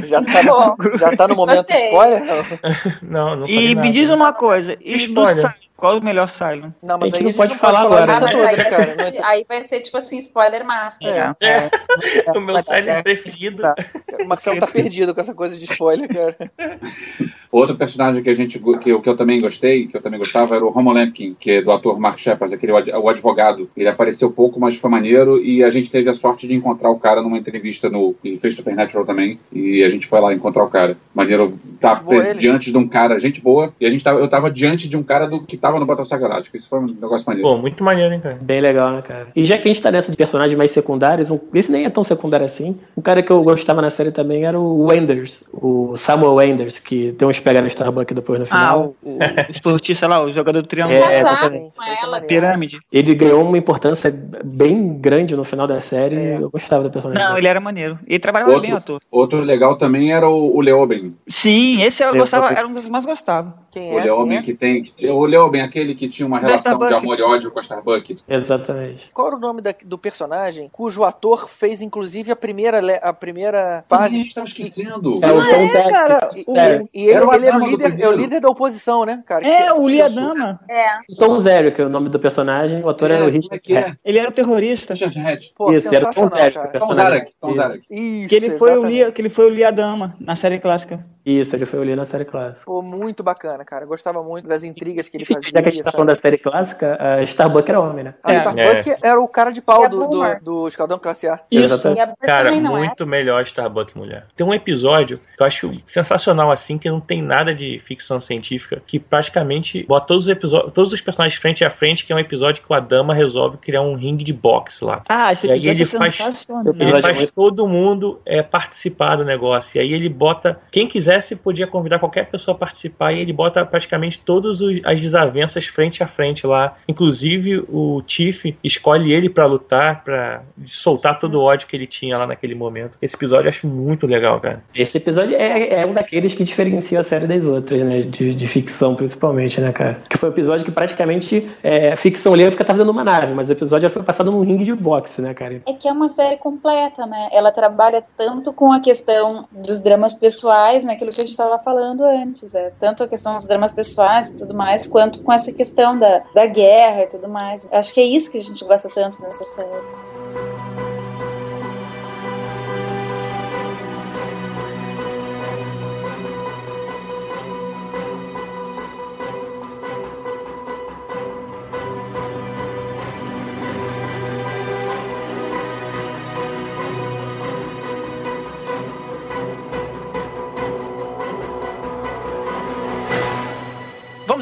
Já tá, no, já tá no momento Gostei. spoiler? Não, não, não E me nada. diz uma coisa, Spoiler. Cylon, qual o melhor Cylon? não mas A gente aí não a gente pode não falar pode falar agora, né? mas toda, aí, cara. vai Não ser, é- aí vai ser tipo assim, spoiler master. É. É, o meu Silent preferido. Tá. O Marcelo tá perdido com essa coisa de spoiler, cara. Outro personagem que a gente que eu, que eu também gostei, que eu também gostava, era o Homo Lampkin, que é do ator Mark Shepard, aquele o ad- o advogado. Ele apareceu pouco, mas foi maneiro e a gente teve a sorte de encontrar o cara numa entrevista no ele fez Supernatural também e a gente foi lá encontrar o cara. Maneiro tá Gente boa pres- ele. diante de um cara, gente boa, e a gente tava, eu tava diante de um cara do que tava no Battlestar Galáctica. Isso foi um negócio maneiro. Pô, muito maneiro, hein, cara. Bem legal, né, cara? E já que a gente tá nessa de personagens mais secundários, um- esse nem é tão secundário assim. Um cara que eu gostava na série também era o Wenders, o Samuel Wenders, que tem uns pega no Starbucks depois no Ah, final. o, o esportista lá, o jogador do triângulo. É, com ela. Pirâmide. Ele ganhou uma importância bem grande no final da série. É. Eu gostava do personagem. Não, dele. ele era maneiro. Ele trabalhava Outro- bem, ator. Outro legal também era o, o Leoben. Sim, esse eu Eu gostava, era um dos que eu mais gostava. Quem O é? Leoben é? que tem. que- O Leoben, aquele que tinha uma Da relação de Starbucks. amor e ódio com a Starbucks. Exatamente. Qual era o nome da- do personagem cujo ator fez, inclusive, a primeira, a primeira fase? Ih, estava esquecendo. É o Tom Zé. cara, E, o- Sério. e ele, Era o ele era o líder, é o líder da oposição, né, cara? É, Que- o Lia Dama. É. Tom Zero, que é o nome do personagem. O ator era o é Richard que é? Hatt. Ele era o terrorista. Richard Hatch. Pô, Isso, era o Tom Zero. cara. Tom personagem. Zarek. Tom. Zarek. Isso, Que ele foi, o. Lia, que ele foi o Lia Dama na série clássica. Isso, ele foi o Lee na série clássica. Pô, muito bacana, cara. Gostava muito das intrigas que ele fazia. Já que a gente tá falando da série clássica, a Starbuck era homem, né? A É. Starbuck era o cara de pau a do, do, do Escaldão Classe A. Isso. E a Cara, é. muito melhor Starbuck mulher. Tem um episódio que eu acho sensacional, assim, que não tem nada de ficção científica, que praticamente bota todos os episódios, todos os personagens frente a frente, que é um episódio que o Adama resolve criar um ringue de boxe lá. Ah, esse E aí episódio ele é faz- sensacional. Ele faz muito- todo mundo é, participar do negócio. E aí ele bota. Quem quisesse podia convidar qualquer pessoa a participar. E ele bota praticamente todas os- as desavenças frente a frente lá. Inclusive o Tiff escolhe ele pra lutar, pra soltar todo o ódio que ele tinha lá naquele momento. Esse episódio eu acho muito legal, cara. Esse episódio é, é um daqueles que diferencia a série das outras, né? De, de ficção, principalmente, né, cara? Que foi um episódio que praticamente é ficção ali porque tava dando uma nave, mas o episódio já foi passado num ringue de boxe, né, cara? É que é uma série completa, né? Ela trabalha tanto com a questão dos dramas pessoais, naquilo que a gente estava falando antes, é tanto a questão dos dramas pessoais e tudo mais, quanto com essa questão da, da guerra e tudo mais. Acho que é isso que a gente gosta tanto nessa série.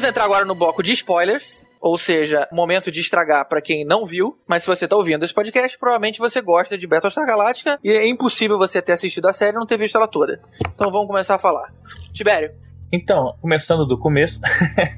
Vamos entrar agora no bloco de spoilers. Ou seja, momento de estragar pra quem não viu. Mas se você tá ouvindo esse podcast, provavelmente você gosta de Battlestar Galactica. E é impossível você ter assistido a série e não ter visto ela toda. Então vamos começar a falar. Tibério. Então, começando do começo,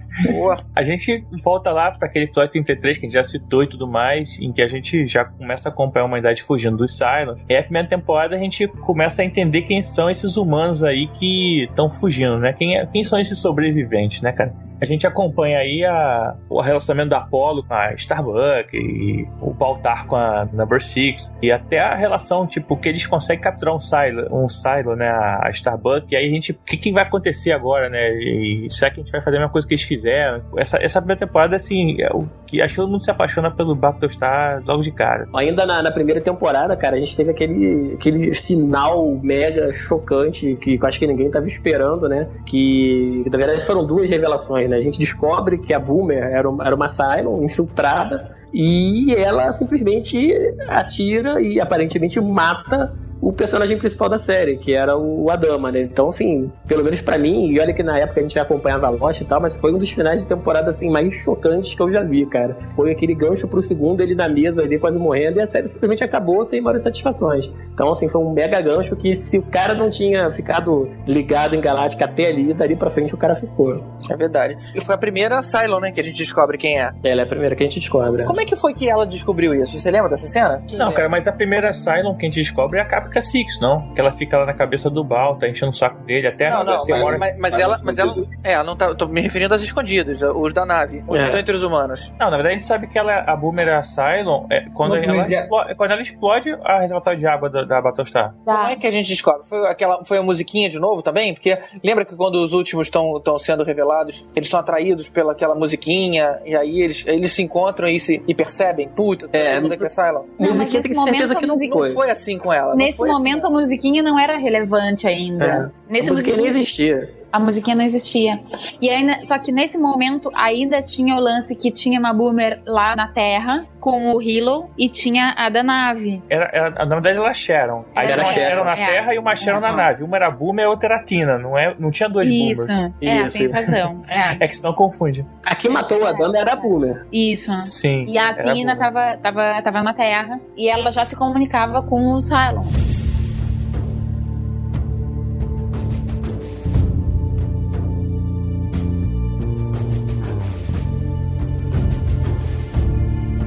a gente volta lá para aquele episódio 33 que a gente já citou e tudo mais, em que a gente já começa a acompanhar a humanidade fugindo dos Cylons. E aí, a primeira temporada a gente começa a entender quem são esses humanos aí que estão fugindo, né? Quem, é- quem são esses sobreviventes, né, cara? A gente acompanha aí a, o relacionamento da Apollo com a Starbuck e o Baltar com a Number Six e até a relação, tipo, que eles conseguem capturar um Silo, um Silo né, a Starbuck, e aí a gente, o que, que vai acontecer agora, né? E será que a gente vai fazer a mesma coisa que eles fizeram? Essa, essa primeira temporada, assim, é o que acho que todo mundo se apaixona pelo Battlestar logo de cara. Ainda na, na primeira temporada, cara, a gente teve aquele, aquele final mega chocante que eu acho que ninguém tava esperando, né? Que na verdade foram duas revelações, né? A gente descobre que a Boomer era, um- era uma Cylon infiltrada e ela simplesmente atira e aparentemente mata o personagem principal da série, que era o Adama, né? Então, assim, pelo menos pra mim, e olha que na época a gente já acompanhava Lost e tal, mas foi um dos finais de temporada, assim, mais chocantes que eu já vi, cara. Foi aquele gancho pro segundo, ele na mesa ali quase morrendo, e a série simplesmente acabou sem maiores satisfações. Então, assim, foi um mega gancho que se o cara não tinha ficado ligado em Galáctica até ali, dali pra frente o cara ficou. É verdade. E foi a primeira Cylon, né? Que a gente descobre quem é. Ela é a primeira que a gente descobre. Como é que foi que ela descobriu isso? Você lembra dessa cena? Não, cara, mas a primeira Cylon que a gente descobre é a Caprica Six, não? Que ela fica lá na cabeça do Bal, tá enchendo o saco dele, até Não, não, tem mas, hora- mas- mas ela, mas ela. É, ela não tá. Eu tô me referindo aos escondidos, os da nave. Os É. que estão entre os humanos. Não, na verdade a gente sabe que ela, a Boomer é a Cylon é, quando, ela já- explode, quando ela explode a reservatória de água da, da Battlestar. Como é que a gente descobre? Foi, aquela, foi a musiquinha de novo também? Porque lembra que quando os últimos estão sendo revelados, eles são atraídos pela aquela musiquinha, e aí eles, eles se encontram e, se, e percebem, puta, todo mundo aqui é Cylon. Não, mas nesse momento a musiquinha- Não foi assim com ela. não Nesse assim. momento a musiquinha não era relevante ainda. É. Nesse a musiquinha nem existia. A musiquinha não existia. E ainda, só que nesse momento ainda tinha o lance que tinha uma boomer lá na Terra com o Hilo e tinha a da nave. Era, era- na verdade elas Sharon. Aí Era uma Sharon. Sharon na É. Terra e uma Sharon na Uhum. nave. Uma era Boomer e a outra era Tina. Não, é, não tinha duas Isso. Boomers. É, tem razão. É. É que senão confunde. A que matou o Adama era a Boomer. Isso. Sim. E a Tina Boomer. tava, tava, tava na Terra e ela já se comunicava com os Cylons.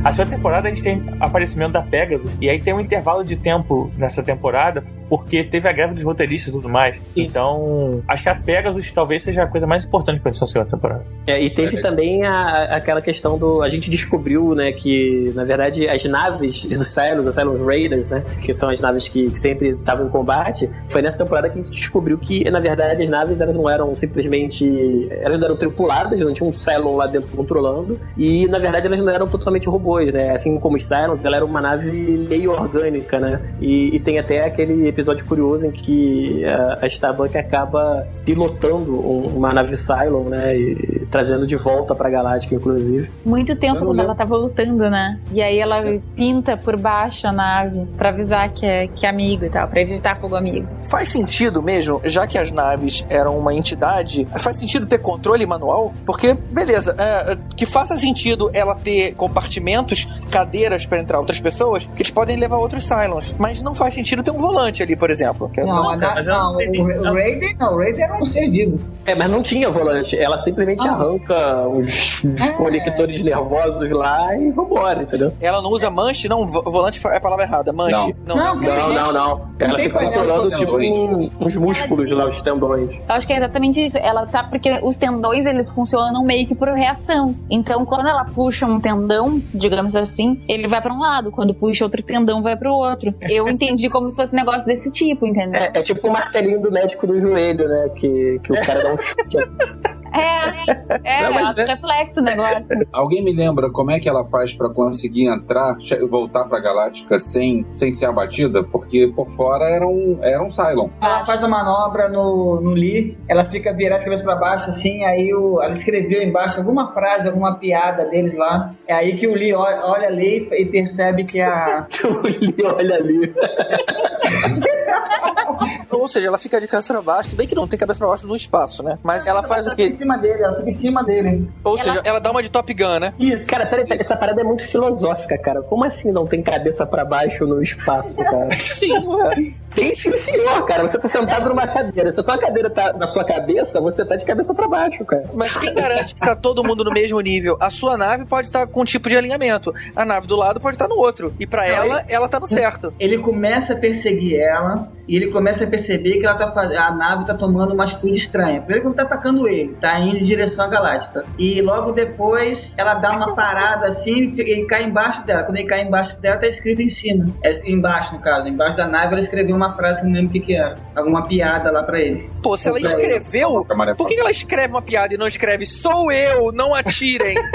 A segunda temporada a gente tem aparecimento da Pegasus. E aí tem um intervalo de tempo nessa temporada, porque teve a greve dos roteiristas e tudo mais. Então, acho que a Pegasus talvez seja a coisa mais importante pra essa segunda temporada. É, e teve também a- aquela questão do. A gente descobriu, né, que na verdade as naves dos Cylons, os Cylons Raiders, né, que são as naves que, que sempre estavam em combate, foi nessa temporada que a gente descobriu que na verdade as naves elas não eram simplesmente. Elas não eram tripuladas, não tinha um Cylon lá dentro controlando, e na verdade elas não eram totalmente robôs, né, assim como os Cylons, ela era uma nave meio orgânica, né, e, e tem até aquele episódio curioso em que a, a Starbuck acaba pilotando um- uma nave Cylon, né, e trazendo de volta pra Galáctica, inclusive. Muito tenso quando ela lembro. tava lutando, né? E aí ela pinta por baixo a nave pra avisar que é, que é amigo e tal, pra evitar fogo amigo. Faz sentido mesmo, já que as naves eram uma entidade, faz sentido ter controle manual? Porque, beleza, é, é, que faça sentido ela ter compartimentos, cadeiras pra entrar outras pessoas, que eles podem levar outros Cylons. Mas não faz sentido ter um volante ali, por exemplo. que é- Não, a da- não, o, o Raiden não, o Raiden era um ser vivo. É, mas não tinha volante. Ela simplesmente arranca os, os conectores nervosos lá e vambora, entendeu? Ela não usa manche? Não, vo- volante é a palavra errada. Manche. Não, Não, não, não. Ela tem fica controlando, de tipo, um- uns músculos lá, os tendões. Eu acho que é exatamente isso. Ela tá porque os tendões eles funcionam meio que por reação. Então, quando ela puxa um tendão, digamos assim, ele vai pra um lado. Quando puxa outro tendão, vai pro outro. Eu entendi como se fosse um negócio desse tipo, entendeu? É, é tipo o martelinho do médico no joelho, né? Que, que o cara dá um chute. É, é, Não, mas é, reflexo o negócio. Alguém me lembra como é que ela faz pra conseguir entrar, che- voltar pra Galáctica sem, sem ser abatida? Porque por fora era um, era um Cylon. Ela faz a manobra no, no Lee, ela fica virada de cabeça pra baixo, assim, aí o, ela escreveu embaixo alguma frase, alguma piada deles lá. É aí que o Lee olha, olha ali e percebe que a. o Lee olha ali. Ou seja, ela fica de cabeça pra baixo, bem que não tem cabeça pra baixo no espaço, né? Mas ela faz o Ela fica em quê? cima dele, ela fica em cima dele. Ou seja, ela dá uma de Top Gun, né? Isso. Cara, peraí, peraí, essa parada é muito filosófica, cara. Como assim não tem cabeça pra baixo no espaço, cara? Sim, ué. Tem sim, senhor, cara. Você tá sentado numa cadeira. Se a sua cadeira tá na sua cabeça, você tá de cabeça pra baixo, cara. Mas quem garante que tá todo mundo no mesmo nível? A sua nave pode estar com um tipo de alinhamento. A nave do lado pode estar no outro. E pra ela, ela tá no certo. Ele começa a perseguir ela e ele começa a perceber que ela tá, a nave tá tomando uma atitude estranha. Primeiro que não tá atacando ele, tá indo em direção à galáctica. E logo depois ela dá uma parada assim e ele cai embaixo dela. Quando ele cai embaixo dela, tá escrito em cima. É, embaixo, no caso. Embaixo da nave ela escreveu uma frase que não lembro o que, que era. Alguma piada lá pra ele. Pô, se ela escreveu, por que ela escreve uma piada e não escreve sou eu, não atirem?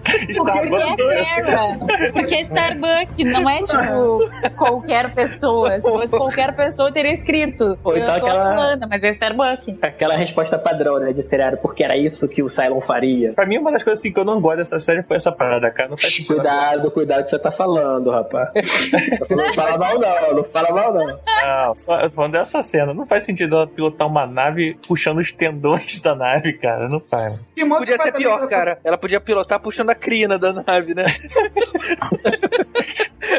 Porque é Sarah. Porque é Starbucks, não é tipo qualquer pessoa. Se fosse qualquer pessoa, teria escrito. Ou eu então sou aquela- a fulana, mas é Starbucks. Aquela resposta padrão, né, de seriado, porque era isso que o Cylon faria. Pra mim, uma das coisas assim, que eu não gosto dessa série foi essa parada, cara. Não faz sentido. Cuidado, cuidado que você tá falando, rapaz. Não fala mal não, não fala mal não. Não, só eu tô falando dessa cena. Não faz sentido ela pilotar uma nave puxando os tendões da nave, cara. Não faz. Podia ser pior, cara. Ela podia pilotar puxando a crina da nave, né?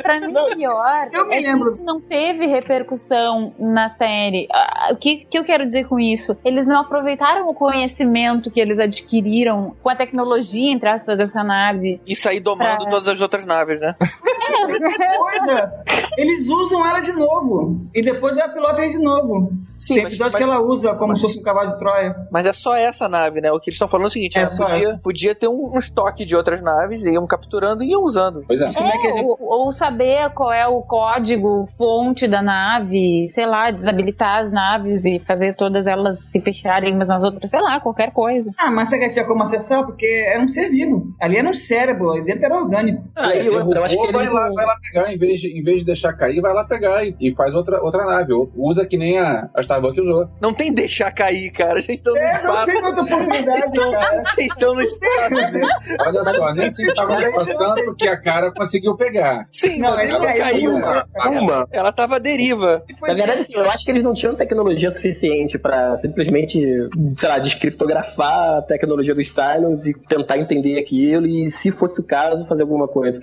Pra mim, pior eu me é lembro- que isso não teve repercussão na série. Ah, O que, que eu quero dizer com isso? Eles não aproveitaram o conhecimento que eles adquiriram com a tecnologia, entre aspas, dessa nave. E sair domando Pra- todas as outras naves, né? Coisa, eles usam ela de novo. E depois ela pilota ele de novo. Sim, Tem mas- episódio mas- que ela usa como se fosse um cavalo de Troia. Mas é só essa nave, né? O que eles estão falando é o seguinte: É ela só podia, podia ter um, um estoque de outras naves, iam capturando e iam usando. Pois é. É, ou, ou saber qual é o código fonte da nave, sei lá, desabilitar as naves e fazer todas elas se fecharem umas nas outras, sei lá, qualquer coisa. Ah, mas que tinha como acessar? Porque era um ser vivo. Ali era um cérebro, ali dentro era orgânico. Aí outra, eu acho que ele lá, não- vai lá pegar, em vez, de, em vez de deixar cair, vai lá pegar e, e faz outra, outra nave. Ou Usa que nem a, a Starbucks usou. Não tem deixar cair, cara. Vocês estão no É, não espaço. tem outra oportunidade, Estão- cara. Vocês estão no espaço, gente. Olha só, nem se estava tanto que a cara conseguiu pegar. Sim, Não, mas ele ela caiu, caiu. cara. Uma. Ela tava à deriva. Na verdade, sim, eu acho que eles não tinham tecnologia suficiente pra simplesmente, sei lá, descriptografar a tecnologia dos Cylons e tentar entender aquilo e, se fosse o caso, fazer alguma coisa.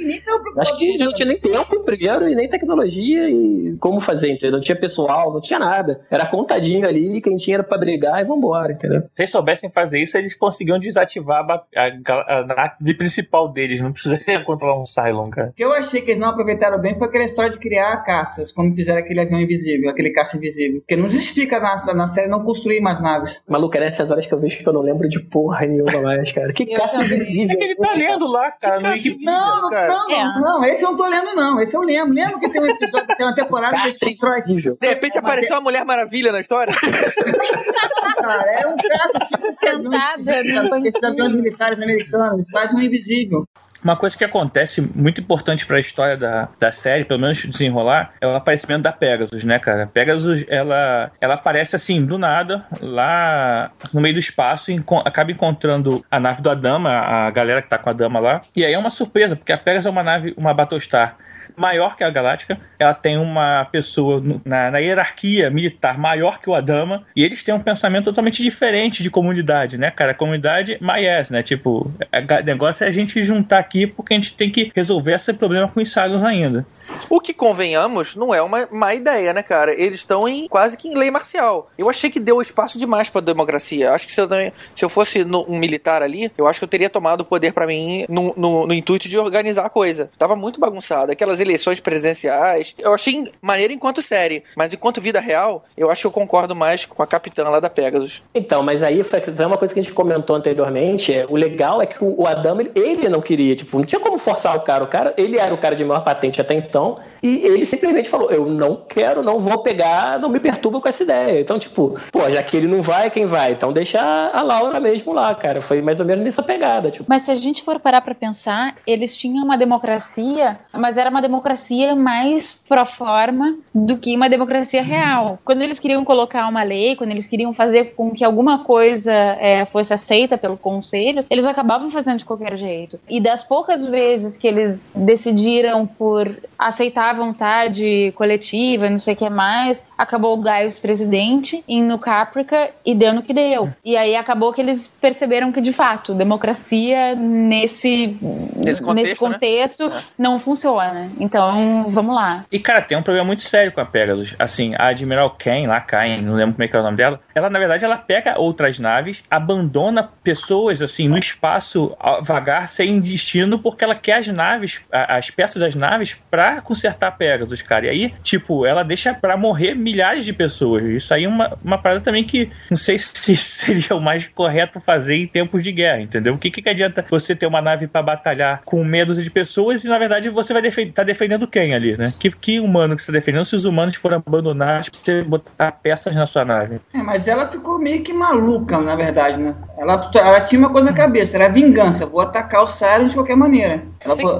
Acho que eles não tinham nem tempo, primeiro, e nem tecnologia e como fazer, entendeu? Não tinha pessoal, não tinha nada. Era contadinho ali, quem tinha era pra brigar e vambora, entendeu? Se eles soubessem fazer isso, eles conseguiam desativar a, a, principal deles. Não precisariam controlar um Cylon, cara. O que eu achei que eles não aproveitaram bem foi aquela história de criar caças, como fizeram aquele avião invisível, aquele caça invisível. Porque não justifica na, na série não construir mais naves. Maluco, é nessas horas que eu vejo que eu não lembro de porra nenhuma mais, cara. Que Eu caça também. invisível. É que ele tá lendo lá, cara, caça. Não, não, cara. não, É. não, não, esse eu não tô lendo, não. Esse eu lembro. Lembra que tem um episódio, tem uma temporada que constroem. invisível. De repente apareceu a Mulher Maravilha na história. Cara, é um caça tipo Sentada esses aviões militares americanos, eles fazem um invisível. Uma coisa que acontece muito importante pra história da, da série, pelo menos desenrolar, é o aparecimento da Pegasus, né, cara? Pegasus, ela, ela aparece assim, do nada, lá no meio do espaço, e acaba encontrando a nave do Adama, a galera que tá com a Dama lá. E aí é uma surpresa, porque a Pegasus é uma nave, uma Battlestar maior que a Galáctica, ela tem uma pessoa na, na hierarquia militar maior que o Adama, e eles têm um pensamento totalmente diferente de comunidade, né, cara? Comunidade maies, né? Tipo, o negócio é a gente juntar aqui porque a gente tem que resolver esse problema com os Cylons ainda. O que, convenhamos, não é uma má ideia, né, cara? Eles estão em quase que em lei marcial. Eu achei que deu espaço demais pra democracia. Acho que se eu, se eu fosse no- um militar ali, eu acho que eu teria tomado o poder pra mim no, no- no intuito de organizar a coisa. Tava muito bagunçado. Aquelas eleições presidenciais. Eu achei maneiro enquanto série, mas enquanto vida real, eu acho que eu concordo mais com a capitã lá da Pegasus. Então, mas aí foi uma coisa que a gente comentou anteriormente. O legal é que o Adama, ele- ele não queria, tipo, não tinha como forçar o cara. O cara, ele era o cara de maior patente até então, e ele simplesmente falou: Eu não quero, não vou pegar, não me perturba com essa ideia. Então, tipo, pô, já que ele não vai, quem vai? Então deixa a Laura mesmo lá, cara. Foi mais ou menos nessa pegada, tipo. Mas se a gente for parar pra pensar, eles tinham uma democracia, mas era uma democracia mais pro forma do que uma democracia real. Quando eles queriam colocar uma lei, quando eles queriam fazer com que alguma coisa é, fosse aceita pelo conselho, eles acabavam fazendo de qualquer jeito. E das poucas vezes que eles decidiram por aceitar a vontade coletiva, não sei o que mais, acabou o Gaius presidente indo no Caprica e deu no que deu. E aí acabou que eles perceberam que, de fato, democracia nesse, Nesse contexto, nesse contexto né? não funciona. Então, vamos lá. E, cara, tem um problema muito sério com a Pegasus. Assim, a Admiral Ken, lá, Cain, não lembro como é que é o nome dela, ela, na verdade, ela pega outras naves, abandona pessoas, assim, no espaço a- vagar, sem destino, porque ela quer as naves, as peças das naves, pra consertar a Pegasus, cara. E aí, tipo, ela deixa pra morrer milhares de pessoas. Isso aí é uma, uma parada também que não sei se seria o mais correto fazer em tempos de guerra, entendeu? O que, que adianta você ter uma nave pra batalhar com meia dúzia de pessoas e, na verdade, você vai defen tá defendendo quem ali, né? Que, que humano que você tá defendendo se os humanos foram abandonados pra você botar peças na sua nave? É, mas ela ficou meio que maluca, na verdade, né? Ela, ela tinha uma coisa na cabeça, era vingança. Vou atacar o Cyrus de qualquer maneira.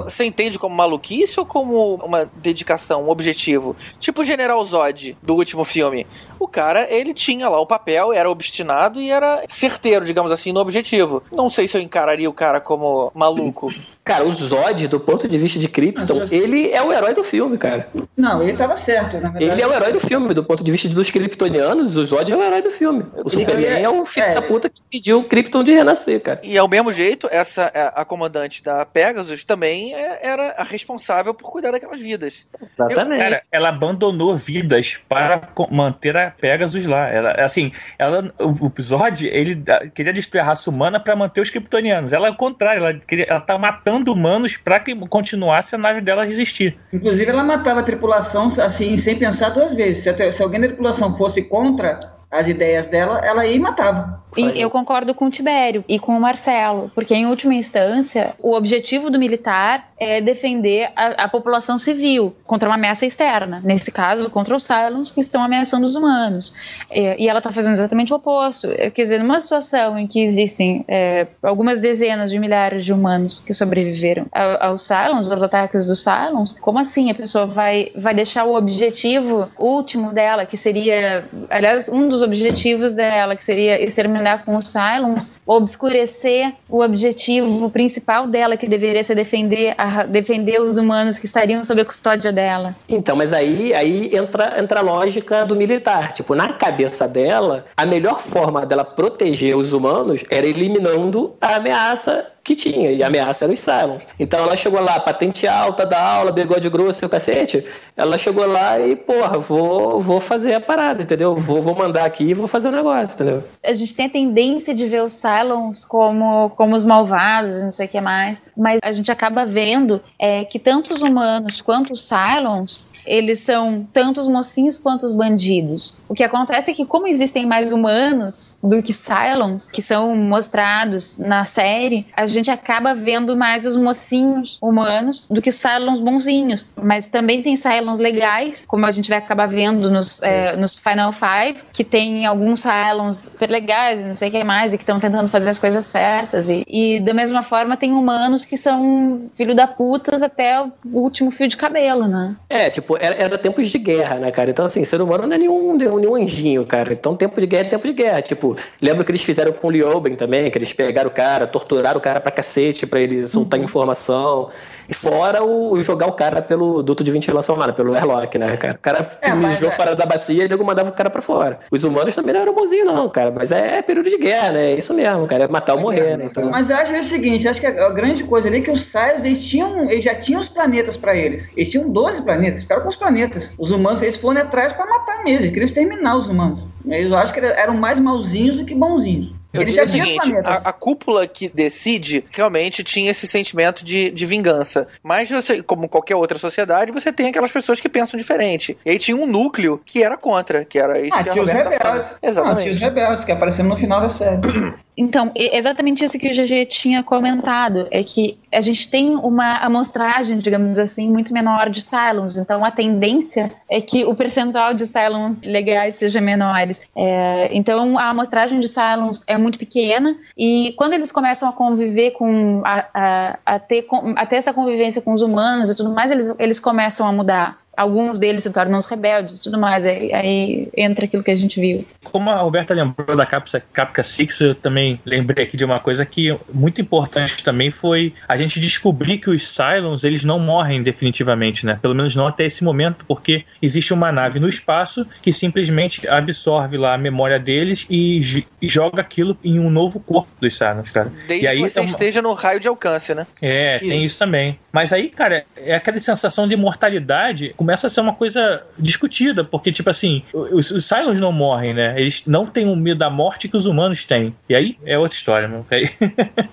Você entende como maluquice ou como uma dedicação, um objetivo? Tipo o General Zod do último filme. O cara, ele tinha lá o papel, era obstinado e era certeiro, digamos assim, no objetivo. Não sei se eu encararia o cara como maluco. Cara, o Zod, do ponto de vista de Krypton, ele é o herói do filme, cara. Não, ele tava certo, na verdade. Ele é o herói do filme, do ponto de vista dos kryptonianos, o Zod é o herói do filme. O Superman é o filho é. da puta que pediu o Krypton de renascer, cara. E ao mesmo jeito, essa a a comandante da Pegasus também é- era a responsável por cuidar daquelas vidas. Exatamente. Cara, ela abandonou vidas para manter a Pegasus lá. Ela, assim, ela, o, Zod, ele da- queria destruir a raça humana para manter os kryptonianos. Ela é o contrário, ela, queria, ela tá matando humanos para que continuasse a nave dela resistir. Inclusive, ela matava a tripulação assim, sem pensar duas vezes. Se, se alguém da tripulação fosse contra as ideias dela, ela ia e matava. E eu concordo com o Tibério e com o Marcelo, porque em última instância, o objetivo do militar é defender a, a população civil contra uma ameaça externa. Nesse caso, contra os Cylons que estão ameaçando os humanos. É, e ela está fazendo exatamente o oposto. É, Quer dizer, numa situação em que existem é, algumas dezenas de milhares de humanos que sobreviveram a- aos Cylons, aos ataques dos Cylons, como assim a pessoa vai, vai deixar o objetivo último dela, que seria, aliás, um dos objetivos dela, que seria exterminar com os Cylons, obscurecer o objetivo principal dela, que deveria ser defender, a- defender os humanos que estariam sob a custódia dela. Então, mas aí, aí entra, entra a lógica do militar. Tipo, na cabeça dela, a melhor forma dela proteger os humanos era eliminando a ameaça que tinha. E a ameaça era os Cylons. Então ela chegou lá, patente alta da aula, bigode grosso e o cacete. Ela chegou lá e, porra, vou, vou fazer a parada, entendeu? Vou, vou mandar aqui e vou fazer o negócio, entendeu? A gente tem a tendência de ver os Cylons como, como os malvados, não sei o que mais, mas a gente acaba vendo é, que tanto os humanos quanto os Cylons eles são tanto os mocinhos quanto os bandidos. O que acontece é que, como existem mais humanos do que Cylons, que são mostrados na série, a gente acaba vendo mais os mocinhos humanos do que Cylons bonzinhos. Mas também tem Cylons legais, como a gente vai acabar vendo nos, é, nos Final Five, que tem alguns Cylons super legais, não sei o que mais, e que estão tentando fazer as coisas certas. E, e da mesma forma, tem humanos que são filho da putas até o último fio de cabelo, né? É, tipo, era, era tempos de guerra, né, cara? Então, assim, ser humano não é nenhum, nenhum anjinho, cara. Então, tempo de guerra é tempo de guerra. Tipo, lembra o que eles fizeram com o Lioben também, que eles pegaram o cara, torturaram o cara pra cacete pra ele soltar informação. E fora o jogar o cara pelo duto de ventilação lá, pelo airlock, né, cara? O cara É, mijou é- fora da bacia e nego mandava o cara pra fora. Os humanos também não eram bonzinhos, não, cara. Mas é, período de guerra, né? É isso mesmo, cara. É matar ou morrer, né? Então... Mas eu acho que é o seguinte, acho que a grande coisa ali é que os Cylons, eles tinham, eles já tinham os planetas pra eles. Eles tinham 12 planetas, ficaram com os planetas. Os humanos, eles foram atrás pra matar mesmo, eles queriam exterminar os humanos. Eu acho que eram mais malzinhos do que bonzinhos. Eu o já os seguinte, a, a cúpula que decide realmente tinha esse sentimento de, de vingança. Mas você, como qualquer outra sociedade, você tem aquelas pessoas que pensam diferente. E aí tinha um núcleo que era contra, que era isso Ah, que a tinha os rebeldes. fala. Não, tinha os Exatamente. rebeldes, que apareceram no final da série. Então, é exatamente isso que o GG tinha comentado, é que a gente tem uma amostragem, digamos assim, muito menor de Cylons, então a tendência é que o percentual de Cylons legais seja menores. É, então, a amostragem de Cylons é muito pequena. E quando eles começam a conviver com. a, a, a ter, a ter essa convivência com os humanos e tudo mais, eles, eles começam a mudar. Alguns deles se tornam os rebeldes e tudo mais. Aí, aí entra aquilo que a gente viu. Como a Roberta lembrou da Capca Six, eu também lembrei aqui de uma coisa que muito importante também foi a gente descobrir que os Cylons, eles não morrem definitivamente, né? Pelo menos não até esse momento, porque existe uma nave no espaço que simplesmente absorve lá a memória deles e, e joga aquilo em um novo corpo dos Cylons, cara. Desde e aí que você é uma- esteja no raio de alcance, né? é, tem isso também. Mas aí, cara, é aquela sensação de imortalidade começa a ser uma coisa discutida, porque, tipo assim, os, os Cylons não morrem, né? Eles não têm o medo da morte que os humanos têm. E aí é outra história, meu. Aí-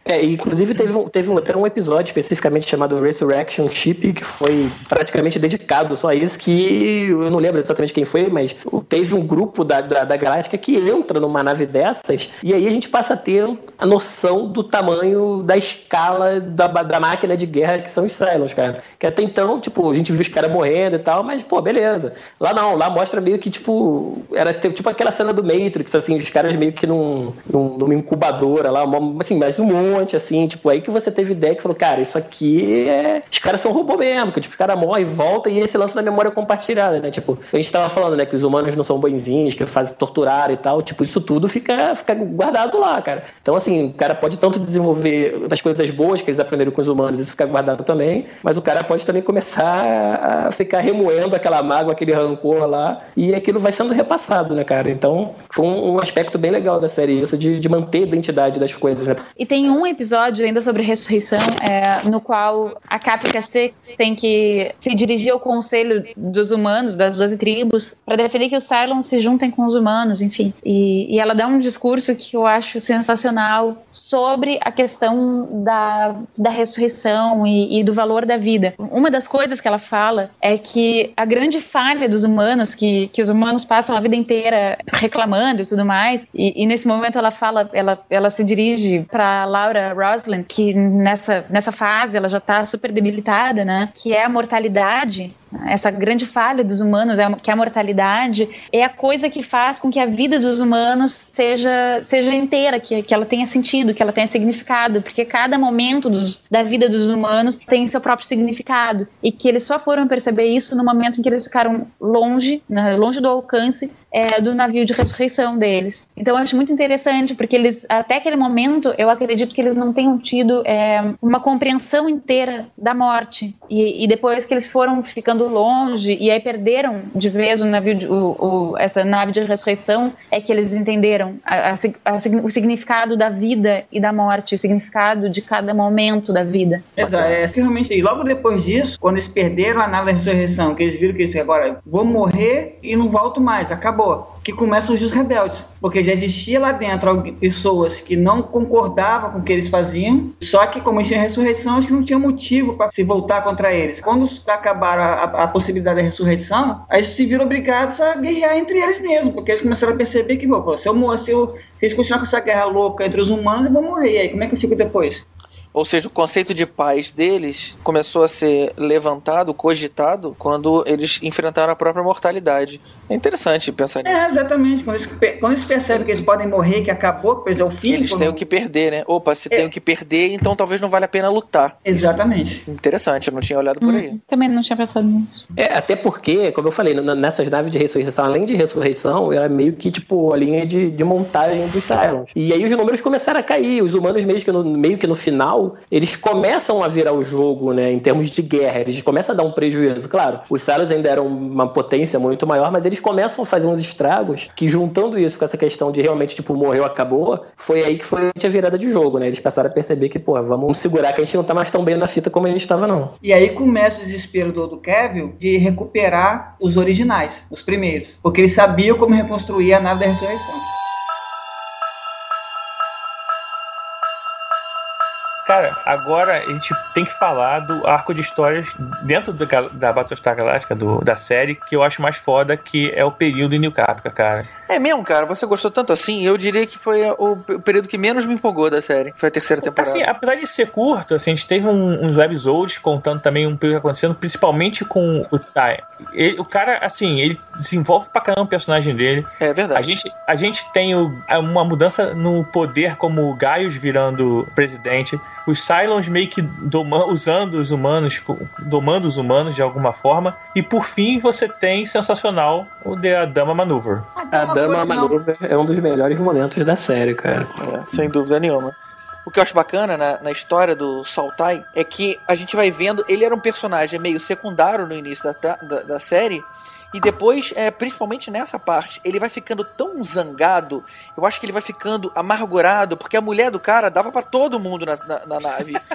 É, inclusive teve um, teve um, até um episódio especificamente chamado Resurrection Ship, que foi praticamente dedicado só a isso, que eu não lembro exatamente quem foi, mas teve um grupo da, da, da Galáctica que entra numa nave dessas, e aí a gente passa a ter a noção do tamanho, da escala da, da máquina de guerra que são os Cylons, cara. Que até então, tipo, a gente viu os caras morrendo e tal, mas, pô, beleza. Lá não, lá mostra meio que, tipo, era tipo aquela cena do Matrix, assim, os caras meio que num, num, numa incubadora lá, uma- assim, mas um monte, assim, tipo, aí que você teve ideia que falou, cara, isso aqui é. Os caras são robô mesmo, que tipo, os caras morrem, volta e esse lance da memória compartilhada, né? Tipo, a gente tava falando, né, que os humanos não são bonzinhos, que fazem torturar e tal, tipo, isso tudo fica, fica guardado lá, cara. Então, assim, o cara pode tanto desenvolver as coisas boas que eles aprenderam com os humanos, isso fica guardado também, mas o cara pode também começar a ficar remoendo aquela mágoa, aquele rancor lá, e aquilo vai sendo repassado, né, cara? Então, foi um, aspecto bem legal da série, isso de, de manter a identidade das coisas, né? E tem um episódio ainda sobre ressurreição, é, no qual a Caprica Six tem que se dirigir ao conselho dos humanos, das 12 tribos, para defender que os Cylons se juntem com os humanos, enfim. E, e ela dá um discurso que eu acho sensacional sobre a questão da, da ressurreição e, e do valor da vida. Uma das coisas que ela fala é que a grande falha dos humanos, que, que os humanos passam a vida inteira reclamando e tudo mais, e, e nesse momento ela fala, ela, ela se dirige para Laura Roslin, que nessa, nessa fase ela já tá super debilitada, né? Que é a mortalidade. Essa grande falha dos humanos, é que é a mortalidade, é a coisa que faz com que a vida dos humanos seja, seja inteira, que, que ela tenha sentido, que ela tenha significado, porque cada momento dos- da vida dos humanos tem seu próprio significado, e que eles só foram perceber isso no momento em que eles ficaram longe, né, longe do alcance é, do navio de ressurreição deles. Então eu acho muito interessante, porque eles, até aquele momento, eu acredito que eles não tenham tido é, uma compreensão inteira da morte. E, e depois que eles foram ficando longe e aí perderam de vez o navio, de- o, o- essa nave de ressurreição, é que eles entenderam a- a a o significado da vida e da morte, o significado de cada momento da vida. Exato, é que realmente. E logo depois disso, quando eles perderam a nave da ressurreição, que eles viram que eles agora vou morrer e não volto mais, acabou. Que começam os rebeldes. Porque já existia lá dentro pessoas que não concordavam com o que eles faziam, só que como tinha ressurreição, acho que não tinha motivo para se voltar contra eles. Quando acabaram a, a- possibilidade da ressurreição, eles se viram obrigados a guerrear entre eles mesmos, porque eles começaram a perceber que, pô, se eu se, eu, se eles com essa guerra louca entre os humanos, eu vou morrer. E aí, como é que eu fico depois? Ou seja, o conceito de paz deles começou a ser levantado, cogitado, quando eles enfrentaram a própria mortalidade. É interessante pensar nisso. É, exatamente. Quando eles, quando eles percebem que eles podem morrer, que acabou, pois é o fim. Eles quando- têm o que perder, né? Opa, se É. tem o que perder, então talvez não valha a pena lutar. Exatamente. Interessante, eu não tinha olhado por aí. Hum, também não tinha pensado nisso. É, até porque, como eu falei, nessas naves de ressurreição, além de ressurreição, era meio que tipo a linha de, de montagem dos Cylons. E aí os números começaram a cair. Os humanos, meio que, no, meio que no final, eles começam a virar o jogo, né, em termos de guerra. Eles começam a dar um prejuízo. Claro, os Cylons ainda eram uma potência muito maior, mas eles começam a fazer uns estragos que, juntando isso com essa questão de realmente, tipo, morreu, acabou, foi aí que foi a virada de jogo, né? Eles passaram a perceber que, pô, vamos segurar que a gente não tá mais tão bem na fita como a gente tava, não. E aí começa o desespero do, do Kevin de recuperar os originais, os primeiros. Porque ele sabia como reconstruir a nave da ressurreição. Cara, agora a gente tem que falar do arco de histórias dentro da, gal- da Battlestar Galactica, do, da série, que eu acho mais foda, que é o período em New Caprica, cara. É mesmo, cara? Você gostou tanto assim? Eu diria que foi o, período que menos me empolgou da série. Foi a terceira temporada. Assim, apesar de ser curto, assim, a gente teve um- uns episodes contando também um período acontecendo, principalmente com o Ty. Ele- o cara, assim, ele desenvolve pra caramba o personagem dele. É verdade. A gente, a gente tem o- uma mudança no poder, como o Gaius virando presidente, os Cylons meio que doma- usando os humanos, co- domando os humanos de alguma forma, e por fim você tem sensacional o The Dama Maneuver. A Dama Maneuver é um dos melhores momentos da série, cara. É, sem dúvida nenhuma. O que eu acho bacana na, na história do Saltai é que a gente vai vendo. Ele era um personagem meio secundário no início da, da, da série. E depois, é, principalmente nessa parte, ele vai ficando tão zangado. Eu acho que ele vai ficando amargurado, porque a mulher do cara dava pra todo mundo na, na, na nave.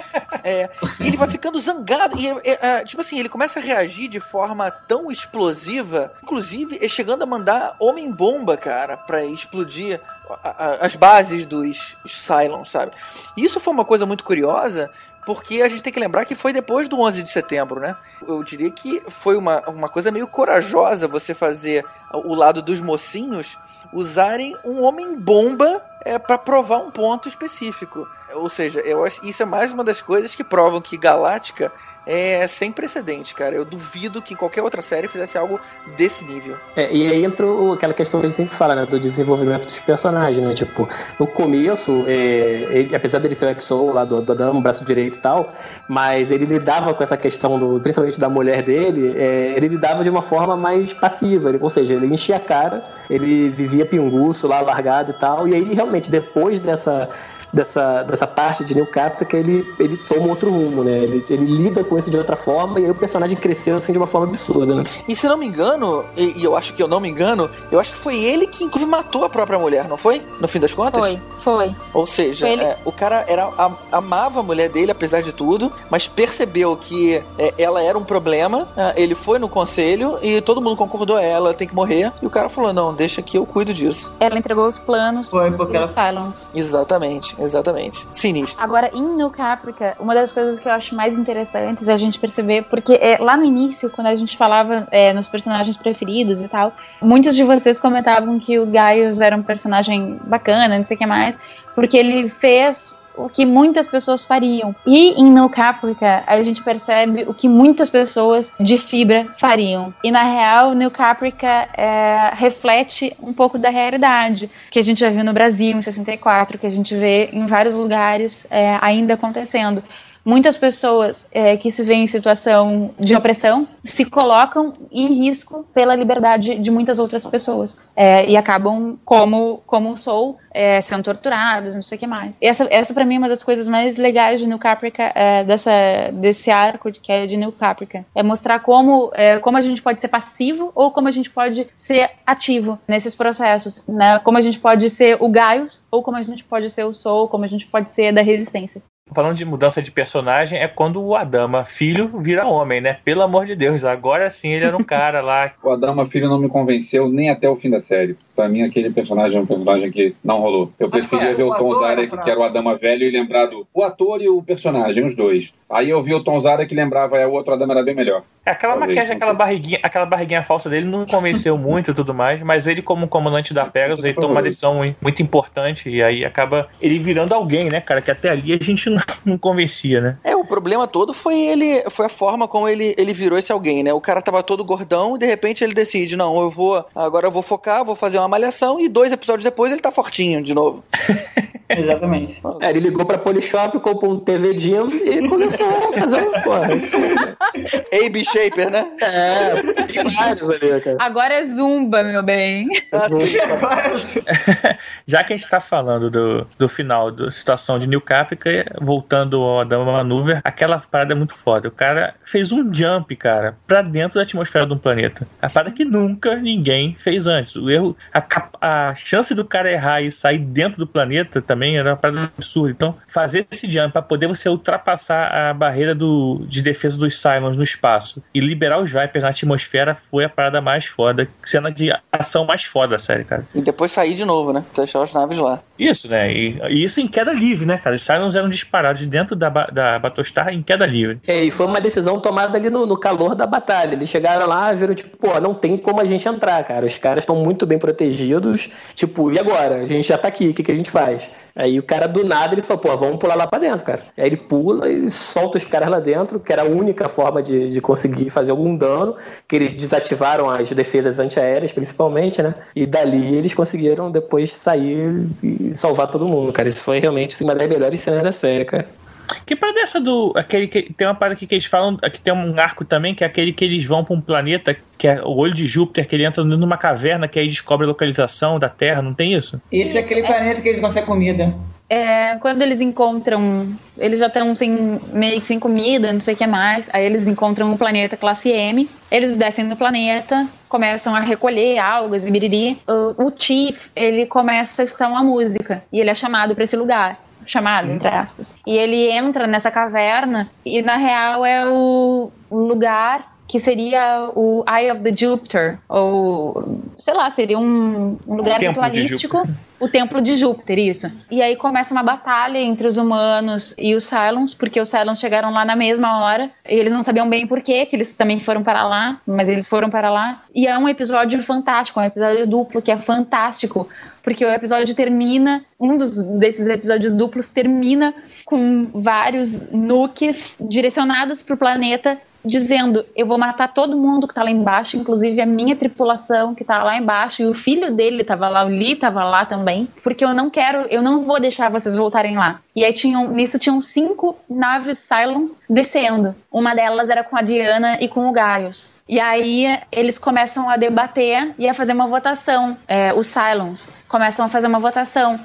É, e ele vai ficando zangado. E, é, é, tipo assim, ele começa a reagir de forma tão explosiva, inclusive é chegando a mandar homem-bomba, cara, pra explodir a- a- as bases dos Cylons, sabe? E isso foi uma coisa muito curiosa, porque a gente tem que lembrar que foi depois do 11 de setembro, né? Eu diria que foi uma, uma coisa meio corajosa você fazer o lado dos mocinhos usarem um homem-bomba é, para provar um ponto específico. Ou seja, eu acho isso é mais uma das coisas que provam que Galáctica é sem precedente, cara. Eu duvido que qualquer outra série fizesse algo desse nível. É, e aí entra aquela questão que a gente sempre fala, né? Do desenvolvimento dos personagens, né? Tipo, no começo, é, ele- apesar dele ser o Exo lá do, do Adamo, braço direito e tal, mas ele lidava com essa questão, do, principalmente da mulher dele, é, ele lidava de uma forma mais passiva. Ele- ou seja, ele enchia a cara, ele vivia pinguço lá, largado e tal, e aí realmente, depois dessa. Dessa, dessa parte de New Caprica, ele, ele toma outro rumo, né? Ele, ele lida com isso de outra forma e aí o personagem cresceu assim de uma forma absurda, né? E se não me engano, e, e eu acho que eu não me engano, eu acho que foi ele que inclusive matou a própria mulher, não foi? No fim das contas? Foi, foi. Ou seja, Foi ele- é, o cara era, a- amava a mulher dele, apesar de tudo, mas percebeu que é, ela era um problema. é, ele foi no conselho e todo mundo concordou, "É, ela tem que morrer. E o cara falou: não, deixa que eu cuido disso. Ela entregou os planos Foi porque dos Cylons. Exatamente, exatamente. Sinistro. Agora, em New Caprica, uma das coisas que eu acho mais interessantes é a gente perceber, porque é, lá no início, quando a gente falava é, nos personagens preferidos e tal, muitos de vocês comentavam que o Gaius era um personagem bacana, não sei o que mais, porque ele fez o que muitas pessoas fariam. E em No Caprica, a gente percebe o que muitas pessoas de fibra fariam. E na real, No Caprica é, reflete um pouco da realidade que a gente já viu no Brasil em 64, que a gente vê em vários lugares é, ainda acontecendo. Muitas pessoas é, que se veem em situação de opressão se colocam em risco pela liberdade de muitas outras pessoas é, e acabam, como, como sou, é, sendo torturados, não sei o que mais. Essa, essa para mim é uma das coisas mais legais de New Caprica, é, dessa, desse arco que é de New Caprica. É mostrar como, é, como a gente pode ser passivo ou como a gente pode ser ativo nesses processos. Né? Como a gente pode ser o Gaius ou como a gente pode ser o Soul, como a gente pode ser da resistência. Falando de mudança de personagem, é quando o Adama, filho, vira homem, né? Pelo amor de Deus, agora sim ele era um cara lá. O Adama Filho não me convenceu nem até o fim da série. Pra mim, aquele personagem é um personagem que não rolou. Eu Mas, preferia ver o o Tom Zarek, era pra- que era o Adama velho, e lembrar do o ator e o personagem, os dois. Aí eu vi o Tom Zarek que lembrava, é o outro Adama era bem melhor. É, aquela Talvez, maquiagem, aquela barriguinha, aquela barriguinha falsa dele não convenceu muito e tudo mais, mas ele, como comandante da Pegasus, ele toma uma decisão muito importante e aí acaba ele virando alguém, né, cara? Que até ali a gente não, não convencia, né? É, o problema todo foi ele, foi a forma como ele, ele virou esse alguém, né? O cara tava todo gordão e de repente ele decide, não, eu vou, agora eu vou focar, vou fazer uma malhação e dois episódios depois ele tá fortinho de novo. Exatamente. É, ele ligou pra Polishop, comprou um TV Jim e começou a fazer uma porra. AB Shaper, né? É, tem vários ali, cara. Agora é Zumba, meu bem. Já que a gente tá falando do, do final da situação de New Caprica, voltando ao Adama Maneuver, aquela parada é muito foda. O cara fez um jump, cara, pra dentro da atmosfera de um planeta. A parada que nunca ninguém fez antes. O erro, a, a chance do cara errar e sair dentro do planeta também também era uma parada absurda. Então, fazer esse jump para poder você ultrapassar a barreira do, de defesa dos Cylons no espaço e liberar os Vipers na atmosfera foi a parada mais foda, cena de ação mais foda da série, cara. E depois sair de novo, né? Deixar as naves lá. Isso, né? E, e isso em queda livre, né, cara? Os Cylons eram disparados dentro da, da Battlestar em queda livre. É, e foi uma decisão tomada ali no, no calor da batalha. Eles chegaram lá e viram, tipo, pô, não tem como a gente entrar, cara. Os caras estão muito bem protegidos. Tipo, e agora? A gente já tá aqui, o que, que a gente faz? Aí o cara do nada ele falou, pô, vamos pular lá pra dentro, cara. Aí ele pula e solta os caras lá dentro, que era a única forma de, de conseguir fazer algum dano, que eles desativaram as defesas antiaéreas, principalmente, né? E dali eles conseguiram depois sair e salvar todo mundo, cara. Isso foi realmente assim, uma das melhores cenas da série, cara. Que parada é essa do. Aquele que, tem uma parada aqui que eles falam. Que tem um arco também, que é aquele que eles vão pra um planeta, que é o olho de Júpiter, que ele entra numa caverna, que aí descobre a localização da Terra, não tem isso? Esse é Isso, aquele é. planeta que eles conseguem comida. É, quando eles encontram. Eles já estão sem, meio que sem comida, não sei o que mais. Aí eles encontram um planeta classe M. Eles descem no planeta, começam a recolher algas e biriri. O, o Chief, ele começa a escutar uma música. E ele é chamado para esse lugar. Chamado, entre aspas. E ele entra nessa caverna. E na real é o o lugar que seria o Eye of the Jupiter, ou sei lá, seria um, um lugar de ritualístico. O Templo de Júpiter, isso. E aí começa uma batalha entre os humanos e os Cylons, porque os Cylons chegaram lá na mesma hora. E eles não sabiam bem por quê, que eles também foram para lá, mas eles foram para lá. E é um episódio fantástico, um episódio duplo que é fantástico, porque o episódio termina, um dos, desses episódios duplos termina com vários nukes direcionados para o planeta dizendo: Eu vou matar todo mundo que tá lá embaixo, inclusive a minha tripulação que tá lá embaixo, e o filho dele tava lá, o Lee tava lá também, porque eu não quero, eu não vou deixar vocês voltarem lá. E aí tinham, nisso tinham cinco naves Cylons descendo. Uma delas era com a Diana e com o Gaius. E aí eles começam a debater e a fazer uma votação. É, os Cylons começam a fazer uma votação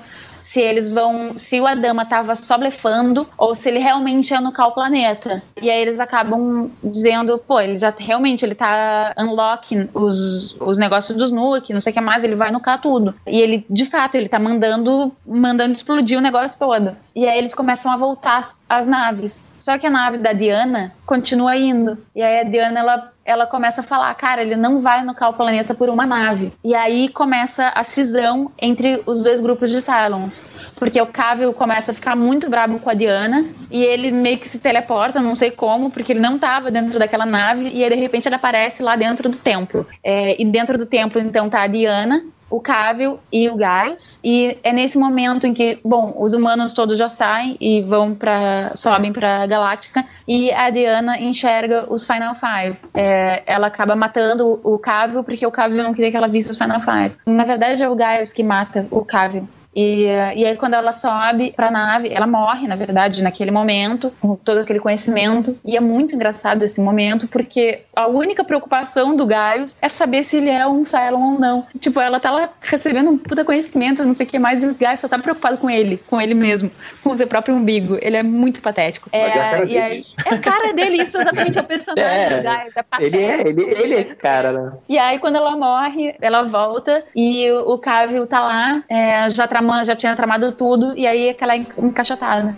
se eles vão, se o Adama tava só blefando ou se ele realmente ia nucar o planeta. E aí eles acabam dizendo, pô, ele já realmente ele tá unlocking os, os negócios dos nuke, não sei o que mais, ele vai nucar tudo. E ele, de fato, ele tá mandando mandando explodir o negócio todo. E aí eles começam a voltar as, as naves. Só que a nave da Diana continua indo. E aí a Diana ela ela começa a falar, cara, ele não vai nucar o planeta por uma nave. E aí começa a cisão entre os dois grupos de Cylons. Porque o Cavill começa a ficar muito bravo com a Diana e ele meio que se teleporta, não sei como, porque ele não tava dentro daquela nave e aí, de repente ele aparece lá dentro do templo. É, e dentro do templo, então, tá a Diana, o Cavill e o Gaius. E é nesse momento em que, bom, os humanos todos já saem e vão para sobem para Galáctica e a Diana enxerga os Final Five. É, ela acaba matando o Cavill porque o Cavill não queria que ela visse os Final Five. Na verdade é o Gaius que mata o Cavill. E, e aí, quando ela sobe pra nave, ela morre, na verdade, naquele momento, com todo aquele conhecimento. E é muito engraçado esse momento, porque a única preocupação do Gaius é saber se ele é um Cylon ou não. Tipo, ela tá lá recebendo um puta conhecimento, não sei o que mais, e o Gaius só tá preocupado com ele, com ele mesmo, com o seu próprio umbigo. Ele é muito patético. Mas é a cara e dele aí- isso. É a cara dele, isso exatamente, é o personagem É, do Gaius. É. Ele é, ele, ele é esse cara, né? E aí, quando ela morre, ela volta e o o Cavill tá lá, é, já, trama, já tinha tramado tudo, e aí aquela en- encaixotada.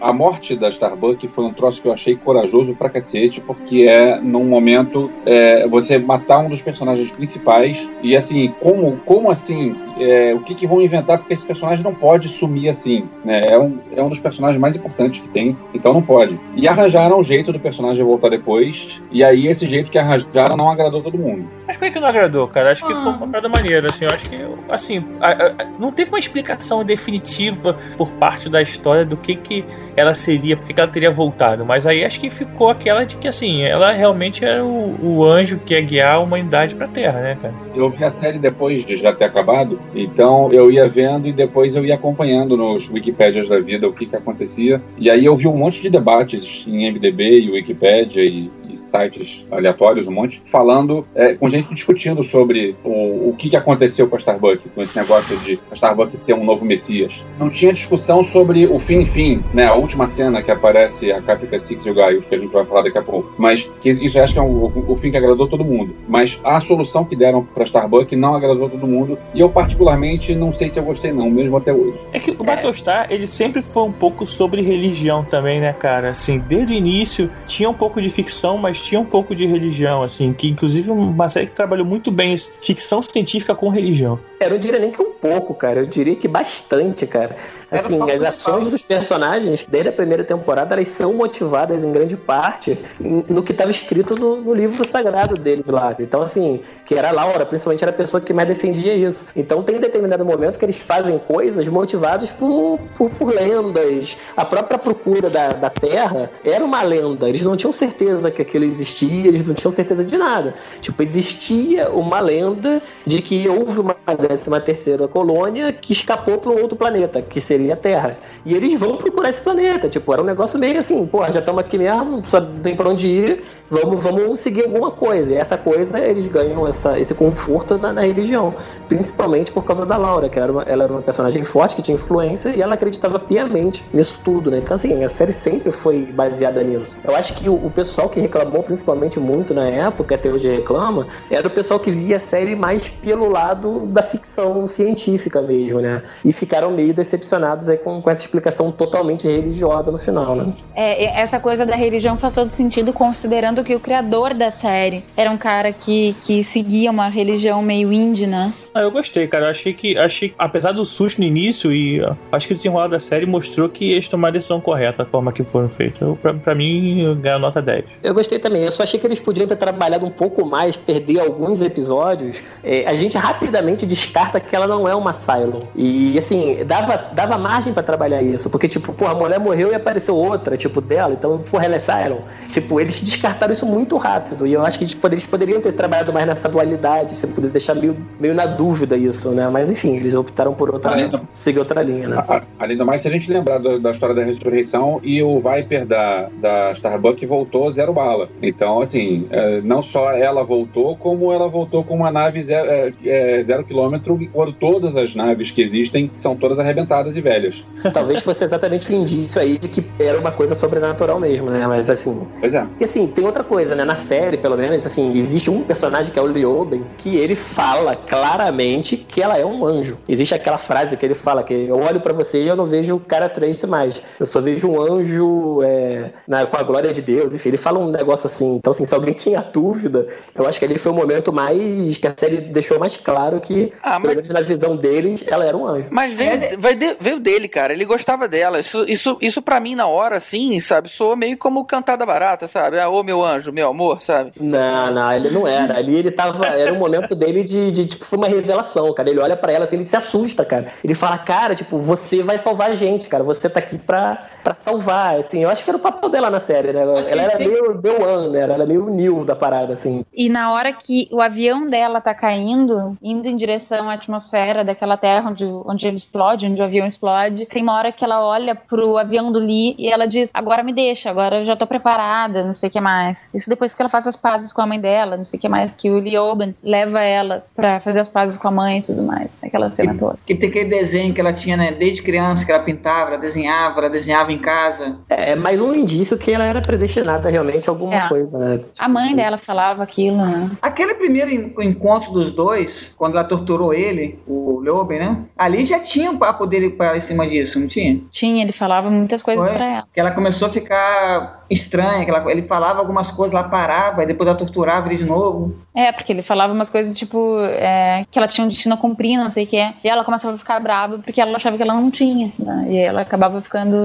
A morte da Starbuck foi um troço que eu achei corajoso pra cacete, porque é num momento é, você matar um dos personagens principais e assim, como, como assim? É, o que, que vão inventar? Porque esse personagem não pode sumir assim, né? É um, é um dos personagens mais importantes que tem, então não pode. E arranjaram um jeito do personagem voltar depois, e aí esse jeito que arranjaram não agradou todo mundo. Mas por que que não agradou, cara? Acho que foi uma parada maneira, assim. Eu acho que, assim, a- a- a- não teve uma explicação definitiva por parte da história do que que ela seria, porque que ela teria voltado. Mas aí acho que ficou aquela de que, assim, ela realmente era o, o anjo que ia guiar a humanidade pra Terra, né, cara? Eu vi a série depois de já ter acabado, então eu ia vendo e depois eu ia acompanhando nos Wikipédias da vida o que que acontecia. E aí eu vi um monte de debates em MDB e Wikipédia e, e sites aleatórios, um monte, falando, é, com gente discutindo sobre o, o que, que aconteceu com a Starbucks, com esse negócio de a Starbucks ser um novo Messias. Não tinha discussão sobre o fim-fim, né? A última cena que aparece a Capica Six e o Gaius, que a gente vai falar daqui a pouco. Mas que isso acho que é um, o, o fim que agradou todo mundo. Mas a solução que deram pra Starbucks não agradou todo mundo. E eu, particularmente, não sei se eu gostei, não, mesmo até hoje. É que o Battlestar, ele sempre foi um pouco sobre religião também, né, cara? Assim, desde o início tinha um pouco de ficção, mas tinha um pouco de religião, assim, que inclusive uma série que trabalhou muito bem ficção científica com religião. Eu não diria nem que um pouco, cara. Eu diria que bastante, cara. Assim, as ações dos personagens, desde a primeira temporada, elas são motivadas em grande parte no que estava escrito no, no, livro sagrado deles lá. Então, assim, que era a Laura, principalmente era a pessoa que mais defendia isso. Então, tem determinado momento que eles fazem coisas motivados por, por, por lendas. A própria procura da, da Terra era uma lenda. Eles não tinham certeza que aquilo existia, eles não tinham certeza de nada. Tipo, existia uma lenda de que houve uma 13 terceira colônia que escapou para um outro planeta, que seria a Terra. E eles vão procurar esse planeta. Tipo, era um negócio meio assim, pô, já estamos aqui mesmo, não tem para onde ir, vamos, vamos seguir alguma coisa. E essa coisa, eles ganham essa, esse conforto na, na religião. Principalmente por causa da Laura, que era uma, ela era uma personagem forte, que tinha influência, e ela acreditava piamente nisso tudo, né? Então, assim, a série sempre foi baseada nisso. Eu acho que o, o pessoal que reclamou, principalmente muito na época, até hoje reclama, era o pessoal que via a série mais pelo lado da ficção científica mesmo, né? E ficaram meio decepcionados aí com, com essa explicação totalmente religiosa no final, né? É, essa coisa da religião faz todo sentido considerando que o criador da série era um cara que, que seguia uma religião meio índia, ah, eu gostei, cara. Eu achei que, achei, apesar do susto no início, e acho que o desenrolar da série mostrou que eles tomaram a decisão correta, a forma que foram feitos. Eu, pra, pra mim, ganhou nota 10. Eu gostei também. Eu só achei que eles podiam ter trabalhado um pouco mais, perder alguns episódios. É, a gente rapidamente descarta que ela não é uma Cylon. E, assim, dava, dava margem para trabalhar isso. Porque, tipo, pô, a mulher morreu e apareceu outra, tipo, dela. Então, porra, ela é Cylon. Tipo, eles descartaram isso muito rápido. E eu acho que eles poderiam ter trabalhado mais nessa dualidade, você poder deixar meio, meio na dúvida isso, né? Mas enfim, eles optaram por outra, além do, seguir outra linha, né? A, além do mais, se a gente lembrar do, da história da ressurreição e o Viper da, da Starbuck voltou zero bala. Então, assim, é, não só ela voltou, como ela voltou com uma nave zero, é, é, zero quilômetro, quando todas as naves que existem são todas arrebentadas e velhas. Talvez fosse exatamente o um indício aí de que era uma coisa sobrenatural mesmo, né? Mas assim. Pois é. E assim, tem outra coisa, né? Na série, pelo menos, assim, existe um personagem que é o Leoben, que ele fala claramente que ela é um anjo. Existe aquela frase que ele fala que eu olho para você e eu não vejo o cara Trace mais. Eu só vejo um anjo é, na, com a glória de Deus. Enfim, ele fala um negócio assim. Então, assim, se alguém tinha dúvida, eu acho que ali foi o momento mais que a série deixou mais claro que, ah, mas... pelo menos na visão deles, ela era um anjo. Mas veio, é... veio, veio dele, cara. Ele gostava dela. Isso, isso, isso para mim, na hora, assim, sabe, soa meio como cantada barata, sabe? Ah, ô meu anjo, meu amor, sabe? Não, não, ele não era. Ali ele tava. Era um momento dele de, de tipo, foi uma revelação cara. Ele olha para ela assim, ele se assusta, cara. Ele fala, cara, tipo, você vai salvar a gente, cara. Você tá aqui pra, pra salvar, assim. Eu acho que era o papel dela na série, né? Ela, ela era sim. meio The One, né? Ela era meio Neil da parada, assim. E na hora que o avião dela tá caindo, indo em direção à atmosfera daquela terra onde, onde ele explode, onde o avião explode, tem uma hora que ela olha pro avião do Lee e ela diz, agora me deixa, agora eu já tô preparada, não sei o que mais. Isso depois que ela faz as pazes com a mãe dela, não sei o que mais, que o Lee Oben leva ela pra fazer as pazes com a mãe e tudo mais, aquela cena toda. Que tem aquele desenho que ela tinha, né, desde criança, que ela pintava, ela desenhava, ela desenhava em casa. É, é mais um indício que ela era predestinada realmente a alguma é. coisa, né? A mãe dela falava aquilo, né? Aquele primeiro encontro dos dois, quando ela torturou ele, o Loben, né? Ali já tinha um papo dele para em cima disso, não tinha? Tinha, ele falava muitas coisas para ela. Que ela começou a ficar estranha, que ela, ele falava algumas coisas, lá parava, e depois ela torturava ele de novo. É, porque ele falava umas coisas tipo é, que ela tinha um destino a cumprir, não sei o que é. E ela começava a ficar brava porque ela achava que ela não tinha. Né? E ela acabava ficando,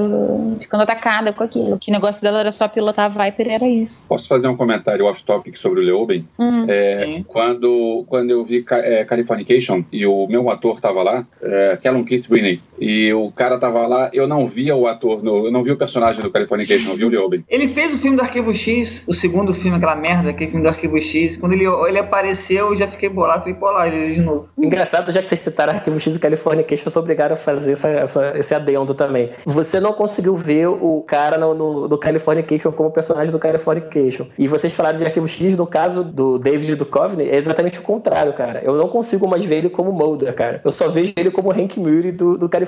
ficando atacada com aquilo. Que o negócio dela era só pilotar a Viper era isso. Posso fazer um comentário off-topic sobre o Leoben? Hum. É, quando, quando eu vi é, Californication e o meu ator tava lá, é, Callum Keith Winnie, E o cara tava lá, eu não via o ator, no, eu não vi o personagem do Californication, não vi o Lioben. Ele fez o filme do Arquivo X, o segundo filme, aquela merda, aquele filme do Arquivo X. Quando ele, ele apareceu, eu já fiquei bolado, falei, pô lá, ele de novo. Engraçado, já que vocês citaram Arquivo X e Californication, eu sou obrigado a fazer essa, essa, esse adendo também. Você não conseguiu ver o cara no, no, do Californication como personagem do Californication. E vocês falaram de Arquivo X, no caso do David Duchovny, é exatamente o contrário, cara. Eu não consigo mais ver ele como Mulder, cara. Eu só vejo ele como Hank Murray do, do Californication,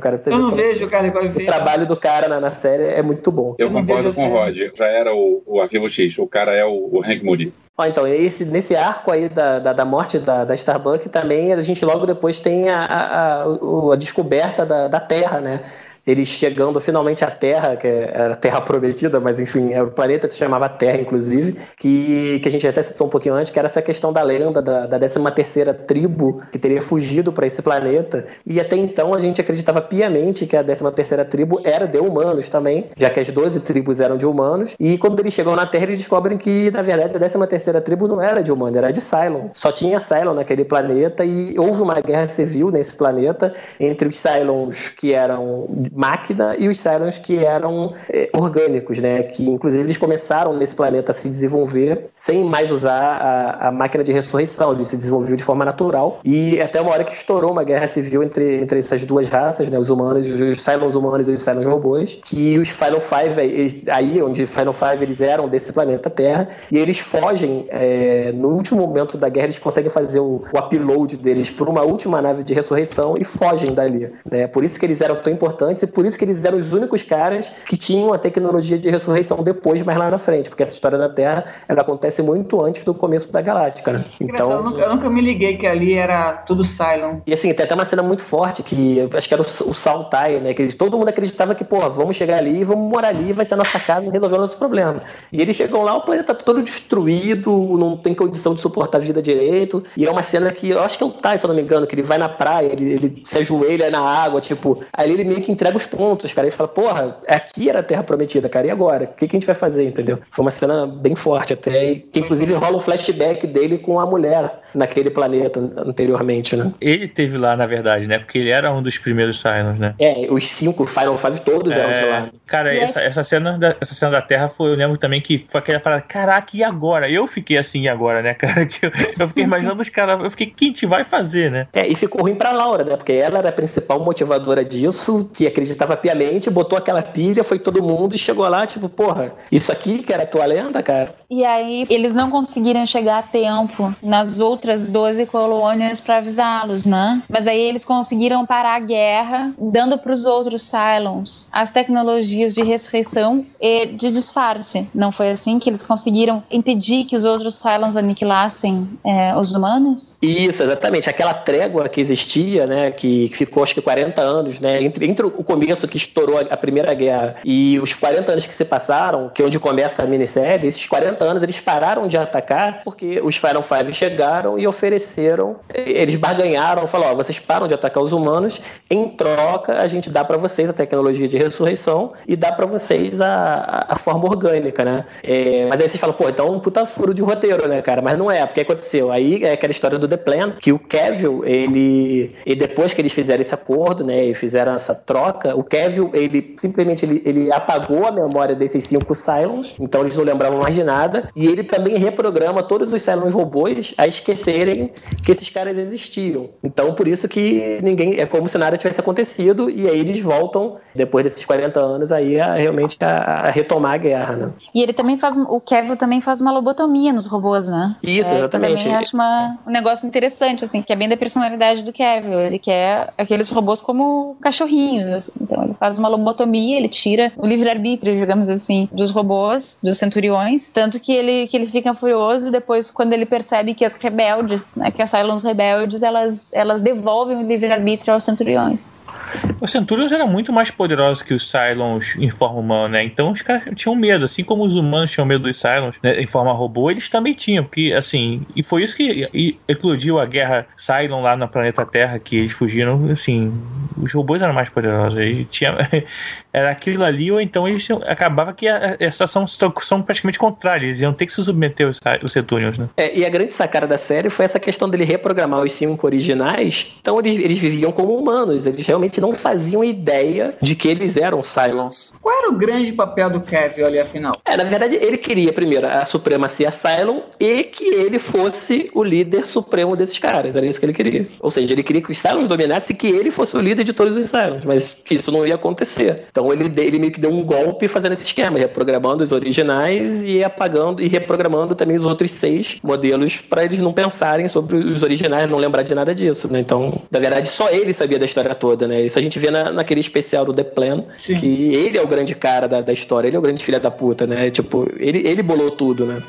cara. Você Eu não como- vejo o Californication. O trabalho do cara na, na série é muito bom. Eu, Eu concordo com o assim. Rod, já era o, o Arquivo X, o cara é o, o Hank Moody. Ó, então, esse, nesse arco aí da, da, da morte da, da Starbuck também a gente logo depois tem a, a, a, a descoberta da, da Terra, né? Eles chegando finalmente à Terra, que era a Terra prometida, mas enfim, era o planeta que se chamava Terra, inclusive, que, que a gente até citou um pouquinho antes, que era essa questão da lenda da, da 13 terceira tribo que teria fugido para esse planeta. E até então a gente acreditava piamente que a 13 terceira tribo era de humanos também, já que as 12 tribos eram de humanos. E quando eles chegam na Terra, eles descobrem que, na verdade, a 13 terceira tribo não era de humano, era de Cylon. Só tinha Cylon naquele planeta e houve uma guerra civil nesse planeta entre os Cylons que eram máquina e os Cylons que eram eh, orgânicos, né? Que inclusive eles começaram nesse planeta a se desenvolver sem mais usar a, a máquina de ressurreição, eles se desenvolveram de forma natural e até uma hora que estourou uma guerra civil entre, entre essas duas raças, né? Os humanos, os Cylons humanos e os Cylons robôs, que os Final Five, eles- aí onde os Final Five eles eram desse planeta Terra e eles fogem eh, no último momento da guerra, eles conseguem fazer o, o upload deles por uma última nave de ressurreição e fogem dali. Né? Por isso que eles eram tão importantes e por isso que eles eram os únicos caras que tinham a tecnologia de ressurreição depois, mais lá na frente, porque essa história da Terra ela acontece muito antes do começo da galáctica. Né? Engraçado, eu, Então, nunca, eu nunca me liguei que ali era tudo Cylon. e assim, tem até uma cena muito forte que eu acho que era o, o Saltai, né? Que todo mundo acreditava que, pô, vamos chegar ali, vamos morar ali, vai ser a nossa casa e resolver o nosso problema. E eles chegam lá, o planeta tá todo destruído, não tem condição de suportar a vida direito. E é uma cena que, eu acho que é o Tai, se eu não me engano, que ele vai na praia, ele, ele se ajoelha na água, tipo, aí ele meio que entrega os pontos, cara. Ele fala, porra, aqui era a Terra Prometida, cara, e agora? O que, que a gente vai fazer, entendeu? Foi uma cena bem forte até, e que inclusive rola um flashback dele com a mulher naquele planeta anteriormente, né? Ele teve lá, na verdade, né? Porque ele era um dos primeiros Cylons, né? É, os cinco Final Five todos eram de lá. É, cara, E essa, essa, cena da, essa cena da Terra foi, eu lembro também que foi aquela parada, caraca, e agora? Eu fiquei assim, e agora, né, cara? Que eu, eu fiquei imaginando os caras, eu fiquei, o que a gente vai fazer, né? É, e ficou ruim pra Laura, né? Porque ela era a principal motivadora disso, que acreditava piamente, botou aquela pilha, foi todo mundo e chegou lá, tipo, porra, isso aqui que era a tua lenda, cara? E aí eles não conseguiram chegar a tempo nas outras 12 colônias para avisá-los, né? Mas aí eles conseguiram parar a guerra, dando para os outros Cylons as tecnologias de ressurreição e de disfarce. Não foi assim que eles conseguiram impedir que os outros Cylons aniquilassem é, os humanos? Isso, exatamente. Aquela trégua que existia, né, que ficou acho que 40 anos, né, entre, entre o começo que estourou a, Primeira Guerra e os 40 anos que se passaram, que é onde começa a minissérie, esses 40 anos eles pararam de atacar porque os Final Five chegaram e ofereceram, eles barganharam, falaram, ó, vocês param de atacar os humanos, em troca a gente dá para vocês a tecnologia de ressurreição e dá para vocês a, a, forma orgânica, né? É, mas aí vocês falam, pô, então um puta furo de roteiro, né, cara? Mas não é, porque aconteceu. Aí é aquela história do The Plan, que o Kevin, ele. E depois que eles fizeram esse acordo, né, e fizeram essa troca, o Kevin, ele simplesmente ele, ele apagou a memória desses cinco Cylons, então eles não lembravam mais de nada, e ele também reprograma todos os Cylons robôs a esquecerem que esses caras existiam. Então, por isso que ninguém. É como se nada tivesse acontecido, e aí eles voltam, depois desses 40 anos, aí a, realmente a, a retomar a guerra, né? E ele também faz. O Kevin também faz uma lobotomia nos robôs, né? Isso, É, exatamente. também acho uma, um negócio interessante, assim, que é bem da personalidade do Kevin. Ele quer aqueles robôs como cachorrinhos. Assim. Então ele faz uma lobotomia, ele tira o livre-arbítrio, digamos assim, dos robôs, dos centuriões. Tanto que ele, que ele fica furioso depois quando ele percebe que as rebeldes, né, que as Cylons rebeldes, elas, elas devolvem o livre-arbítrio aos centuriões. Os Centurions eram muito mais poderosos que os Cylons em forma humana, né? Então os caras tinham medo, assim como os humanos tinham medo dos Cylons né, em forma robô, eles também tinham, porque assim, e foi isso que eclodiu a guerra Cylon lá no planeta Terra, que eles fugiram, assim, os robôs eram mais poderosos, e tinha Era aquilo ali, ou então eles tinham- acabava que a, a situação são praticamente contrárias. Eles iam ter que se submeter aos, os Setúnios, né? É, e a grande sacada da série foi essa questão dele reprogramar os cinco originais. Então eles, eles viviam como humanos. Eles realmente não faziam ideia de que eles eram Cylons. Qual era o grande papel do Kevin ali, afinal? É, na verdade, ele queria primeiro a supremacia Cylon e que ele fosse o líder supremo desses caras. Era isso que ele queria. Ou seja, ele queria que os Cylons dominassem e que ele fosse o líder de todos os Cylons. Mas isso não ia acontecer. Então ele, de- ele meio que deu um golpe fazendo esse esquema, reprogramando os originais e apagando e reprogramando também os outros seis modelos para eles não pensarem sobre os originais, não lembrar de nada disso, né? Então, na verdade, só ele sabia da história toda, né? Isso a gente vê na, naquele especial do The Plan, que ele é o grande cara da, da história, ele é o grande filho da puta, né? Tipo, ele, ele bolou tudo, né?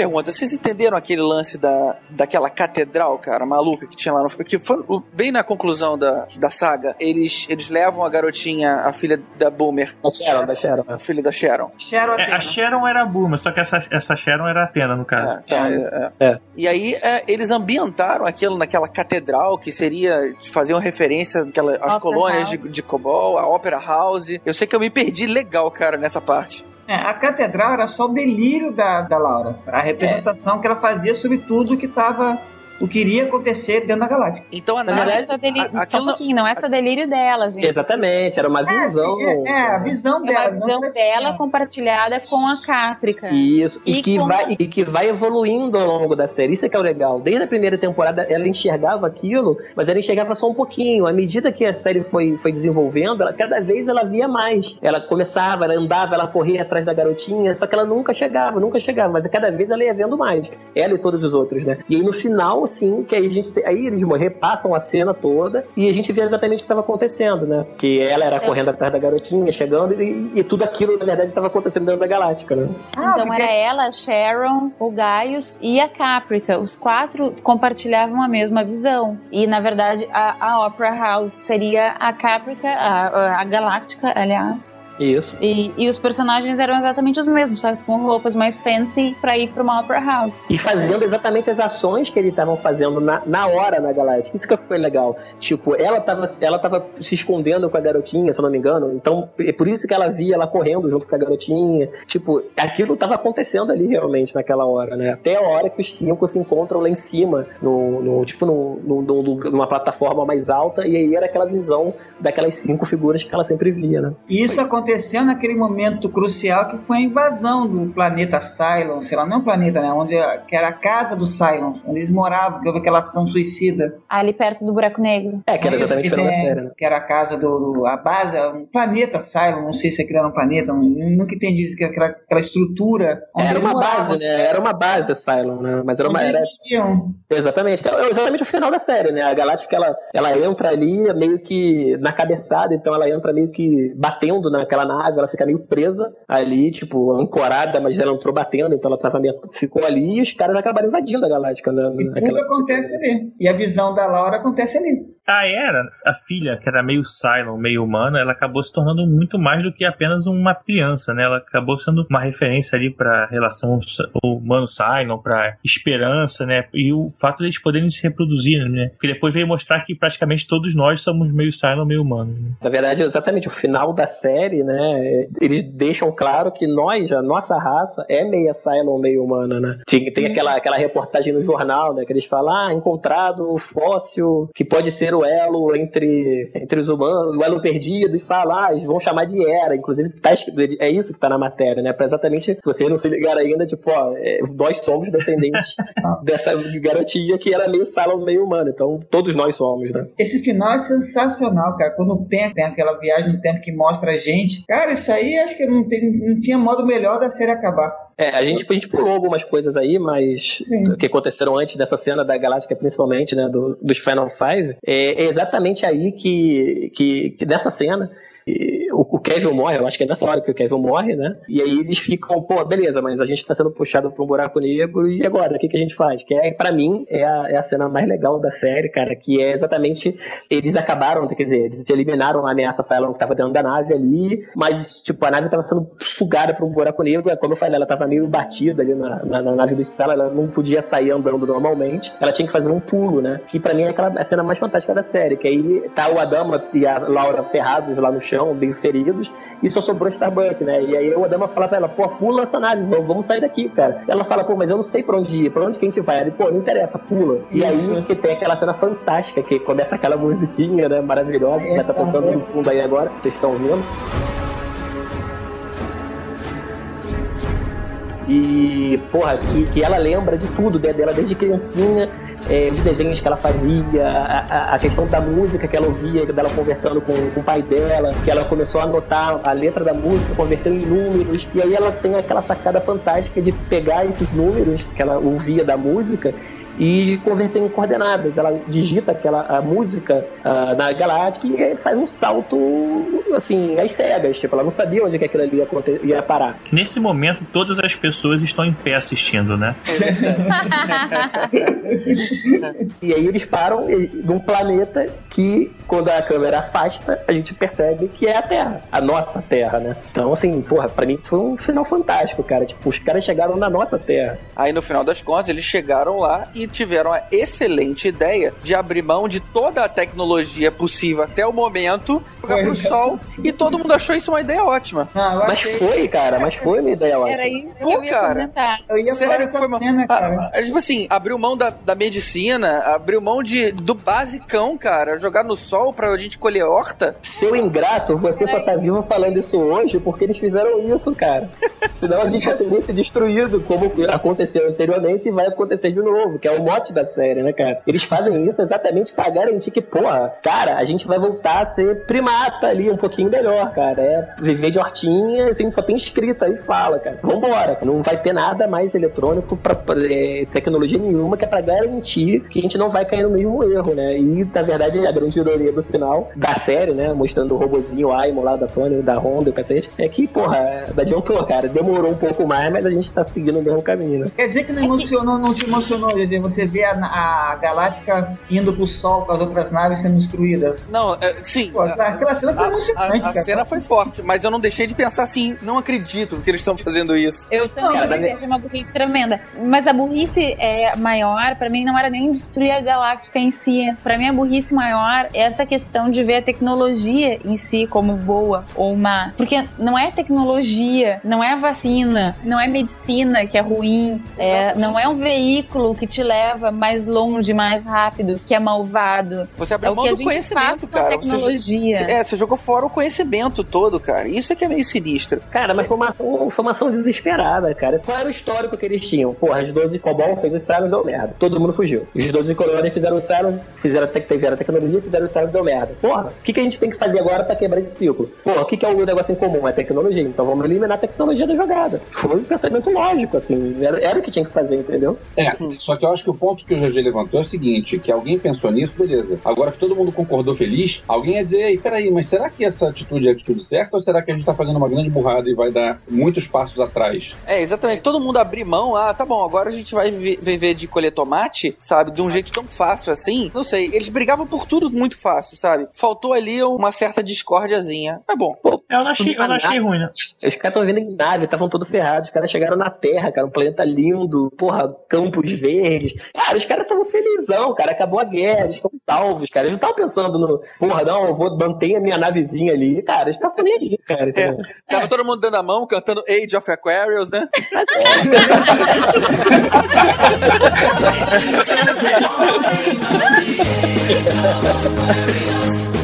Pergunta, vocês entenderam aquele lance da, daquela catedral, cara, maluca que tinha lá no que foi bem na conclusão da, da saga, eles, eles levam a garotinha, a filha da Boomer. Da Sharon, da Sharon. A filha da Sharon. Sharon É, a Sharon era a Bulma, só que essa, essa Sharon era a Atena, no caso. É, tá, é, é. E aí é, eles ambientaram aquilo naquela catedral que seria faziam referência àquela, às colônias de, de Cobol, a Opera House. Eu sei que eu me perdi legal, cara, nessa parte. É, a catedral era só o delírio da, da Laura. A representação que ela fazia sobre tudo que estava. O que iria acontecer dentro da galáctica. Então a Não é só delírio, só um pouquinho, não é só delírio dela, gente. Exatamente, era uma visão. É, a visão É dela. uma visão dela compartilhada com a Caprica. Isso, e, E que com- vai, e que vai evoluindo ao longo da série. Isso é que é o legal. Desde a primeira temporada ela enxergava aquilo, mas ela enxergava só um pouquinho. À medida que a série foi, foi desenvolvendo, ela- cada vez ela via mais. Ela começava, ela andava, ela corria atrás da garotinha, só que ela nunca chegava, nunca chegava. Mas cada vez ela ia vendo mais. Ela e todos os outros, né? E aí no final, assim, que aí a gente tem- aí eles morrer, passam a cena toda e a gente vê exatamente o que estava acontecendo, né? Que ela era É. correndo atrás da garotinha, chegando, e, e tudo aquilo, na verdade, estava acontecendo dentro da galáctica, né? Então era ela, a Sharon, o Gaius e a Caprica. Os quatro compartilhavam a mesma visão. E, na verdade, a, a Opera House seria a Caprica, a, a Galáctica, aliás. Isso. E, e os personagens eram exatamente os mesmos, só que com roupas mais fancy pra ir pra uma Opera House. E fazendo exatamente as ações que eles estavam fazendo na, na hora na Galáctica. Isso que foi legal. Tipo, ela tava, ela tava se escondendo com a garotinha, se eu não me engano. Então, é por isso que ela via ela correndo junto com a garotinha. Tipo, aquilo tava acontecendo ali realmente naquela hora, né? Até a hora que os cinco se encontram lá em cima, no, no- tipo, no, no- no- no- numa plataforma mais alta. E aí era aquela visão daquelas cinco figuras que ela sempre via, né? E isso aconteceu naquele momento crucial que foi a invasão do planeta Cylon, sei lá, não é um planeta, né? Onde, que era a casa dos Cylons, onde eles moravam, que houve aquela ação suicida. Ali perto do buraco negro. É, que era exatamente o que, final da tem- série, né? que era a casa do, do- a base, um planeta Cylon, não sei se aquilo era um planeta, não- nunca entendi que aquela, aquela estrutura. onde Era eles uma moravam, base, né? Era uma base, Cylon, né? Mas era uma. Era. Exatamente, é exatamente o final da série, né? A Galáctica ela, ela entra ali meio que na cabeçada, então ela entra meio que batendo naquela nave, ela fica meio presa ali, tipo, ancorada, mas ela entrou batendo, então ela tava meio, ficou ali e os caras acabaram invadindo a Galáctica, né? Tudo Naquela- acontece ali. E a visão da Laura acontece ali. A Era, a filha, que era meio Cylon, meio humana, ela acabou se tornando muito mais do que apenas uma criança, né? Ela acabou sendo uma referência ali pra relação humano-Cylon, pra esperança, né? E o fato de eles poderem se reproduzir, né? Porque depois veio mostrar que praticamente todos nós somos meio Cylon, meio humano. né? Na verdade, exatamente, o final da série, né? Eles deixam claro que nós, a nossa raça, é meia Cylon, meio humana, né? Tem, tem aquela, aquela reportagem no jornal, né? Que eles falam, ah, encontrado fóssil que pode ser o elo entre, entre os humanos, o elo perdido, e fala, ah, eles vão chamar de Era. Inclusive, tá é isso que tá na matéria, né? Pra exatamente, se vocês não se ligaram ainda, tipo, ó, é, nós somos descendentes dessa garotinha que era meio Cylon, meio humana. Então, todos nós somos, né? Esse final é sensacional, cara. Quando tem, tem aquela viagem no tempo que mostra a gente. Cara, isso aí acho que não, tem, não tinha modo melhor da série acabar. É, a gente, a gente pulou algumas coisas aí, mas que aconteceram antes dessa cena da Galáctica, principalmente, né, do- dos Final Five, é, é exatamente aí que, que, que nessa cena e o, Kevin morre, eu acho que é nessa hora que o Kevin morre, né? E aí eles ficam, pô, beleza, mas a gente tá sendo puxado pra um buraco negro, e agora? O que, que a gente faz? Que é, pra mim, é a, é a cena mais legal da série, cara, que é exatamente. Eles acabaram, quer dizer, eles eliminaram a ameaça Cylon que tava dentro da nave ali, mas, tipo, a nave tava sendo sugada pra um buraco negro, como eu falei, ela tava meio batida ali na, na, na nave do Cylon, ela não podia sair andando normalmente, ela tinha que fazer um pulo, né? Que pra mim é aquela a cena mais fantástica da série, que aí tá o Adama e a Laura ferrados lá no chão, bem feridos, e só sobrou Starbuck, né? E aí o Adama fala pra ela, pô, pula essa nave, vamos sair daqui, cara. Ela fala, pô, mas eu não sei pra onde ir, pra onde que a gente vai? Ele, pô, não interessa, pula. E aí que tem aquela cena fantástica, que começa aquela musiquinha, né, maravilhosa, que vai tá tocando no fundo aí agora, vocês estão ouvindo. E, porra, que, que ela lembra de tudo dela desde criancinha é, os desenhos que ela fazia, a, a, questão da música que ela ouvia, dela conversando com, com, o pai dela, que ela começou a anotar a letra da música, converteu em números, e aí ela tem aquela sacada fantástica de pegar esses números que ela ouvia da música e converter em coordenadas. Ela digita aquela a música uh, na Galáctica e faz um salto assim, às cegas. Tipo, ela não sabia onde que aquilo ali ia, ia parar. Nesse momento, todas as pessoas estão em pé assistindo, né? e aí eles param num planeta que, quando a câmera afasta, a gente percebe que é a Terra. A nossa Terra, né? Então, assim, porra, pra mim isso foi um final fantástico, cara. Tipo, os caras chegaram na nossa Terra. Aí, no final das contas, eles chegaram lá e tiveram a excelente ideia de abrir mão de toda a tecnologia possível até o momento, jogar pro sol, e todo mundo achou isso uma ideia ótima. Ah, mas foi, cara, mas foi uma ideia ótima. Era isso que Pô, eu ia cara, comentar. Eu ia Sério que foi uma... Cena, cara. Ah, tipo assim, abriu mão da, da medicina, abriu mão de, do basicão, cara, jogar no sol pra gente colher horta. Seu ingrato, você só tá vivo falando isso hoje porque eles fizeram isso, cara. Senão a gente já teria se destruído, como aconteceu anteriormente e vai acontecer de novo, que é o mote da série, né, cara? Eles fazem isso exatamente pra garantir que, porra, cara, a gente vai voltar a ser primata ali um pouquinho melhor, cara. É viver de hortinha, a gente só tem escrita aí fala, cara. Vambora. Não vai ter nada mais eletrônico pra, pra é, tecnologia nenhuma que é pra garantir que a gente não vai cair no mesmo erro, né? E, na verdade, a grande ironia do final da série, né? Mostrando o robozinho Aimo lá da Sony, da Honda e o cacete, é que, porra, não adiantou, cara. Demorou um pouco mais, mas a gente tá seguindo o mesmo caminho, né? Quer dizer que não emocionou, não te emocionou, GG? Você vê a, a Galáctica indo pro sol com as outras naves sendo destruídas? Não, é, sim. Pô, aquela cena foi emocionante, A, a cena foi forte, mas eu não deixei de pensar assim, não acredito que eles estão fazendo isso. Eu também não, achei é uma burrice tremenda. Mas a burrice é maior, para mim, não era nem destruir a Galáctica em si. Para mim, a burrice maior é essa questão de ver a tecnologia em si como boa ou má. Porque não é tecnologia, não é vacina, não é medicina que é ruim, é, não é um veículo que te leva mais longe, mais rápido, que é malvado. Você abriu é mão do conhecimento, cara. Tecnologia. Você, é, você jogou fora o conhecimento todo, cara. Isso é que é meio sinistro. Cara, mas foi uma ação, foi uma ação desesperada, cara. Qual era o histórico que eles tinham? Porra, as 12 Cobol fez o Cylon e deu merda. Todo mundo fugiu. Os 12 Colônia fizeram o Cylon, fizeram, fizeram a tecnologia, fizeram o Cylon e deu merda. Porra, o que, que a gente tem que fazer agora pra quebrar esse ciclo? Porra, o que, que é o negócio em comum? É tecnologia. Então vamos eliminar a tecnologia da jogada. Foi um pensamento lógico, assim. Era, era o que tinha que fazer, entendeu? É, só que eu acho que o ponto que o GG levantou é o seguinte: que alguém pensou nisso, beleza. Agora que todo mundo concordou feliz, alguém ia dizer, ei, peraí, mas será que essa atitude é a atitude certa ou será que a gente tá fazendo uma grande burrada e vai dar muitos passos atrás? É, exatamente. Todo mundo abrir mão, ah, tá bom, agora a gente vai viver de colher tomate, sabe? De um jeito tão fácil assim. Não sei, eles brigavam por tudo muito fácil, sabe? Faltou ali uma certa discórdiazinha. É bom. Pô, eu não achei, eu não achei ruim, né? Os caras estão vindo em nave, estavam todos ferrados. Os caras chegaram na Terra, cara, um planeta lindo, porra, campos verdes. Cara, os caras estavam felizão, cara. Acabou a guerra, eles estão salvos, cara. Eles não estavam pensando no, porra, não, eu vou manter a minha navezinha ali. Cara, eles estavam ali, cara. É, tava todo mundo dando a mão, cantando Age of Aquarius, né?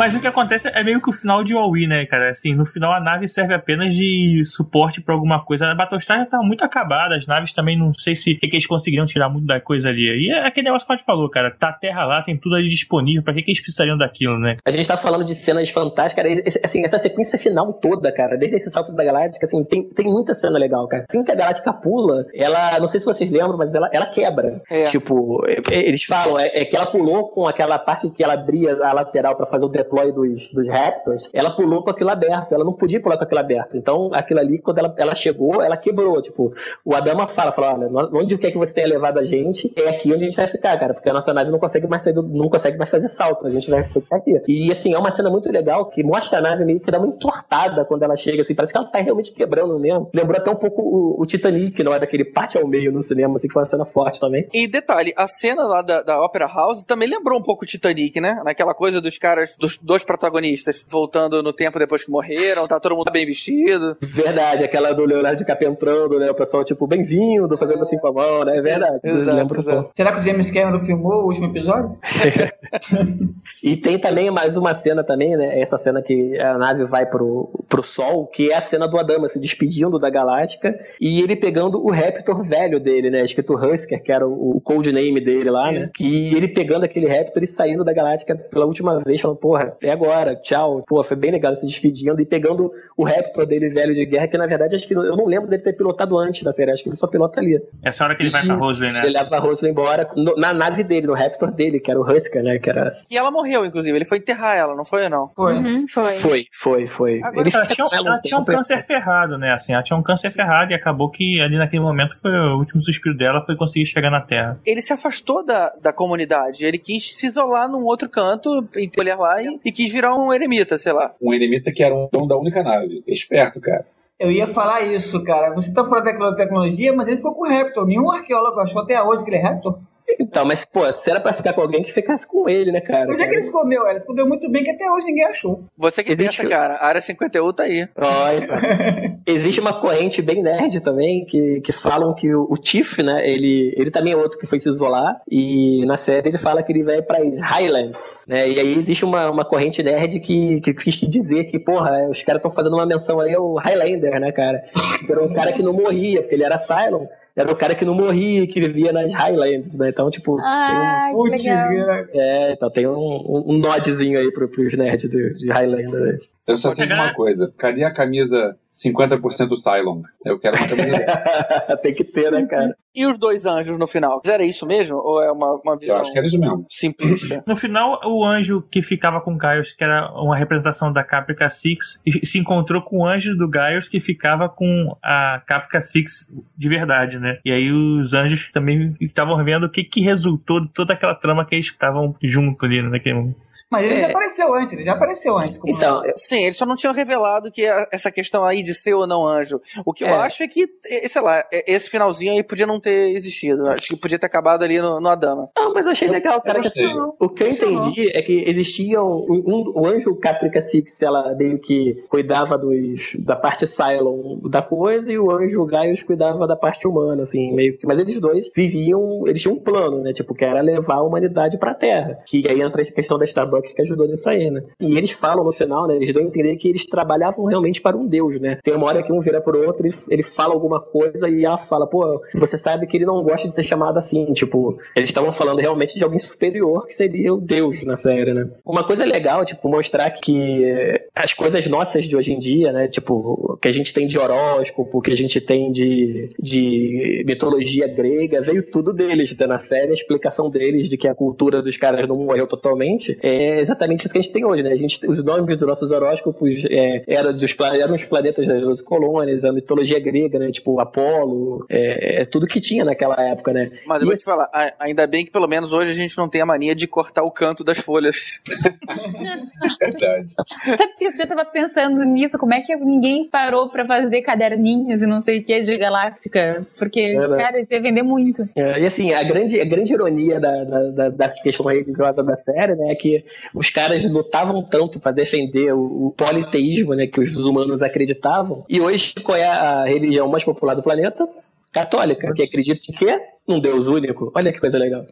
Mas o que acontece é meio que o final de Huawei, né, cara? Assim, no final a nave serve apenas de suporte pra alguma coisa. A Battlestar já tá muito acabada, as naves também não sei se que, que eles conseguiram tirar muito da coisa ali. E é aquele negócio que a gente falou, cara. Tá a terra lá, tem tudo ali disponível. Pra que, que eles precisariam daquilo, né? A gente tá falando de cenas fantásticas, cara. esse- Assim, essa sequência final toda, cara, desde esse salto da Galáctica, assim, tem, tem muita cena legal, cara. Assim que a Galáctica pula, ela, não sei se vocês lembram, mas ela, ela quebra. É. Tipo, eles falam, é, é que ela pulou com aquela parte que ela abria a lateral pra fazer o deploy dos, dos Raptors, ela pulou com aquilo aberto, ela não podia pular com aquilo aberto. Então, aquilo ali, quando ela, ela chegou, ela quebrou. Tipo, o Adama fala, fala, olha, onde quer que você tenha levado a gente, é aqui onde a gente vai ficar, cara, porque a nossa nave não consegue mais sair do- não consegue mais fazer salto, a gente vai ficar aqui. E assim, é uma cena muito legal que mostra a nave meio que dá uma entortada quando ela chega, assim, parece que ela tá realmente quebrando mesmo. Lembrou até um pouco o, o Titanic, não é daquele parte ao meio no cinema, assim, que foi uma cena forte também. E detalhe, a cena lá da, da Opera House também lembrou um pouco o Titanic, né? Naquela coisa dos caras, dos dois protagonistas voltando no tempo depois que morreram, tá todo mundo bem vestido. Verdade, aquela do Leonardo DiCaprio entrando, né? O pessoal, tipo, bem-vindo, fazendo assim com a mão, né? É verdade. Exato, exato. Será que o James Cameron filmou o último episódio? E tem também mais uma cena também, né? Essa cena que a nave vai pro, pro sol, que é a cena do Adama se despedindo da Galáctica e ele pegando o Raptor velho dele, né? Escrito Husker, que era o, o codename dele lá, né? E ele pegando aquele Raptor e saindo da Galáctica pela última vez, falando, porra, é agora, tchau. Pô, foi bem legal se despedindo e pegando o Raptor dele velho de guerra, que na verdade acho que eu não lembro dele ter pilotado antes da série, acho que ele só pilota ali. Essa hora que ele vai pra Rosley, né? Ele leva a Rosley embora no- na nave dele, no Raptor dele, que era o Husker, né? Que era. E ela morreu, inclusive. Ele foi enterrar ela, não foi ou não? Foi. Uhum, foi. Foi, foi, foi. Agora, Ele Ela tinha, ela ela um tinha um câncer ferrado, né? Assim, ela tinha um câncer ferrado e acabou que ali naquele momento foi o último suspiro dela foi conseguir chegar na Terra. Ele se afastou da, da comunidade. Ele quis se isolar num outro canto, encolher lá e, e quis virar um eremita, sei lá. Um eremita que era um dono da única nave. Esperto, cara. Eu ia falar isso, cara. Você tá falando daquela tecnologia, mas ele ficou com o Raptor. Nenhum arqueólogo achou até hoje que ele é Raptor. Então, mas, pô, se era pra ficar com alguém que ficasse com ele, né, cara? Mas é que ele escondeu, ela escondeu muito bem que até hoje ninguém achou. Você que Existe- pensa, cara, a área 51 tá aí. Olha. Existe uma corrente bem nerd também, que, que falam que o, o Tiff, né, ele, ele também é outro que foi se isolar, e na série ele fala que ele vai para Highlands, né, e aí existe uma, uma corrente nerd que, que quis dizer que, porra, os caras estão fazendo uma menção aí ao Highlander, né, cara, que era um cara que não morria, porque ele era Cylon, era o cara que não morria, que vivia nas Highlands, né, então, tipo, Ah, Putz, tem um, é, então tem um, um, um nodzinho aí pro, pros nerds de, de Highlander, né. Eu só sei de uma coisa. Cadê a camisa 50% Cylon? Eu quero uma camisa dessa. tem que ter, né, cara. E os dois anjos no final? Era isso mesmo? Ou é uma, uma Eu visão acho que era isso mesmo. simplista? No final, o anjo que ficava com Gaius, que era uma representação da Caprica Six, se encontrou com o anjo do Gaius que ficava com a Caprica Six de verdade, né? E aí os anjos também estavam vendo o que, que resultou de toda aquela trama que eles estavam junto ali né, naquele momento. Mas ele É. já apareceu antes, ele já apareceu antes. como- Então, Sim, eles só não tinham revelado que essa questão aí de ser ou não anjo. O que eu É. acho é que, sei lá, esse finalzinho aí podia não ter existido. Acho que podia ter acabado ali no, no Adama. Não, mas eu achei legal, cara. Eu que o que eu entendi é que existia um, um- o anjo Caprica Six, ela meio que cuidava dos, da parte Cylon da coisa, e o anjo Gaius cuidava da parte humana, assim, meio que. Mas eles dois viviam, eles tinham um plano, né? Tipo, que era levar a humanidade pra Terra. Que aí entra a questão da Starbucks que ajudou nisso aí, né? E eles falam no final, né? Eles dão a entender que eles trabalhavam realmente para um deus, né? Tem uma hora que um vira pro outro ele fala alguma coisa e ela fala, pô, você sabe que ele não gosta de ser chamado assim, tipo, eles estavam falando realmente de alguém superior que seria o deus na série, né? Uma coisa legal, tipo, mostrar que eh, as coisas nossas de hoje em dia, né? Tipo, que a gente tem de horóscopo, que a gente tem de, de mitologia grega, veio tudo deles, né? Na série, a explicação deles de que a cultura dos caras não morreu totalmente é exatamente isso que a gente tem hoje, né? A gente, os nomes dos nossos horóscopos é, eram, dos, eram os planetas das 12 colônias, a mitologia grega, né? Tipo, Apolo, é, é tudo que tinha naquela época, né? Mas eu E vou te falar, ainda bem que pelo menos hoje a gente não tem a mania de cortar o canto das folhas. Verdade. Sabe que eu já tava pensando nisso? Como é que ninguém parou pra fazer caderninhos e não sei o que de Galáctica? Porque, É, né? cara, isso ia vender muito. É, e assim, a grande, a grande ironia da, da, da, da questão religiosa da série, né, é que os caras lutavam tanto para defender o, o politeísmo, né, que os humanos acreditavam, e hoje qual é a religião mais popular do planeta? Católica, que acredita em quê? Um Deus único. Olha que coisa legal.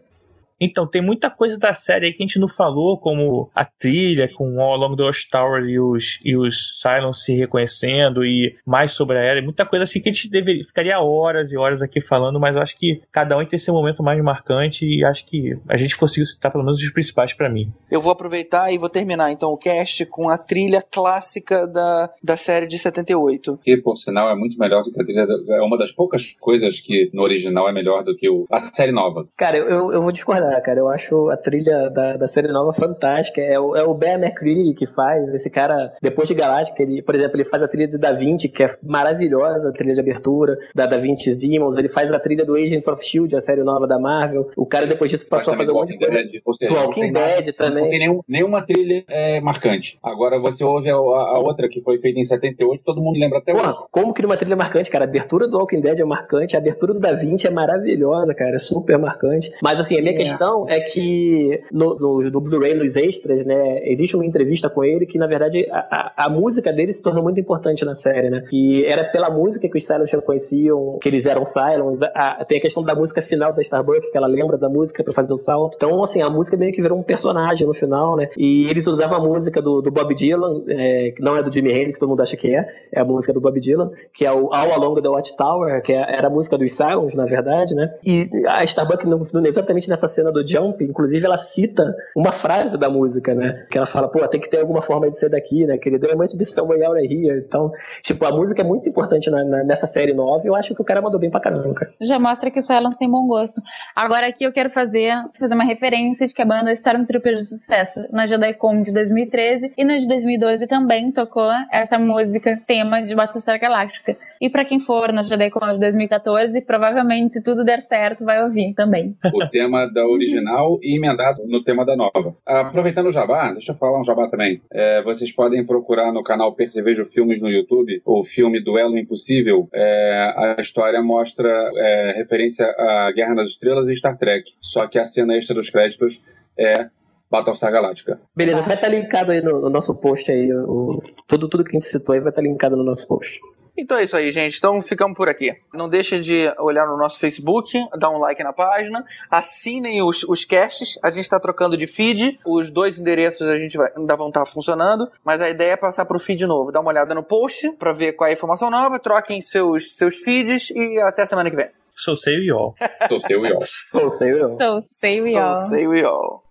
Então, tem muita coisa da série aí que a gente não falou, como a trilha com All Along the Watchtower e os, e os Cylons se reconhecendo e mais sobre a era, muita coisa assim que a gente deveria, ficaria horas e horas aqui falando, mas eu acho que cada um tem seu momento mais marcante e acho que a gente conseguiu citar pelo menos os principais para mim. Eu vou aproveitar e vou terminar então o cast com a trilha clássica da, da série de 78. Que, por sinal, é muito melhor do que a trilha. da- É uma das poucas coisas que no original é melhor do que o, a série nova. Cara, eu, eu, eu vou discordar, cara. Eu acho a trilha da, da série nova fantástica. É o, é o Ben McCreary que faz. Esse cara, depois de Galáctica, ele, por exemplo, ele faz a trilha de Da Vinci, que é maravilhosa, a trilha de abertura da Da Vinci's Demons. Ele faz a trilha do Agents of Shield, a série nova da Marvel. O cara, depois disso, passou a fazer um monte de coisa. Dead, ou seja, Do Walking tem nada- Dead também. Não tem nenhum- nenhuma trilha é, marcante. Agora você ouve a, a outra que foi feita em 78, todo mundo lembra até hoje. Como que numa trilha marcante, cara? A abertura do Walking Dead é marcante, a abertura do Da Vinci é maravilhosa, cara, é super marcante. Mas assim, a minha É. questão é que no, no, no Blu-ray, nos extras, né, existe uma entrevista com ele que, na verdade, a, a, música dele se tornou muito importante na série, né? Que era pela música que os Cylons já conheciam, que eles eram Cylons. A- tem a questão da música final da Starbuck, que ela lembra da música pra fazer o salto. Então, assim, a música meio que virou um personagem no final, né? E eles usavam a música do, do Bob Dylan, é, que não é do Jimi Hendrix, todo mundo acha que é, é a música do Bob Dylan, que é o All Along the Watchtower, que é- era a música dos Cylons, na verdade, né? E a Starbuck, exatamente nessa cena do Jump, inclusive ela cita uma frase da música, né? Que ela fala, pô, tem que ter alguma forma de ser daqui, né? Querido, there must be some way out here. Então, tipo, a música é muito importante na- na- nessa série nova e eu acho que o cara mandou bem pra caramba, cara. Já mostra que o Silence tem bom gosto. Agora aqui eu quero fazer, fazer uma referência de que a banda Stormtrooper de sucesso na JediCon de 2013 e na de 2012 também tocou essa música tema de Battlestar Galactica. E pra quem for na JediCon de 2014, provavelmente se tudo der certo vai ouvir também. o tema da original e emendado no tema da nova. Aproveitando o jabá, deixa eu falar um jabá também. É, vocês podem procurar no canal Percevejo Filmes no YouTube o filme Duelo Impossível. É, a história mostra é, referência à Guerra nas Estrelas e Star Trek. Só que a cena extra dos créditos é Battlestar Galactica. Beleza, vai estar linkado aí no, no nosso post aí. O, tudo, tudo que a gente citou aí vai estar linkado no nosso post. Então é isso aí, gente. Então ficamos por aqui. Não deixem de olhar no nosso Facebook, dar um like na página, assinem os, os casts. A gente está trocando de feed. Os dois endereços a gente vai, ainda vão estar funcionando, mas a ideia é passar para o feed novo. Dá uma olhada no post para ver qual é a informação nova, troquem seus, seus feeds e até semana que vem. Sou sei e all. Sou seu e ó. Sou sei eu. So, say we So all. say we all.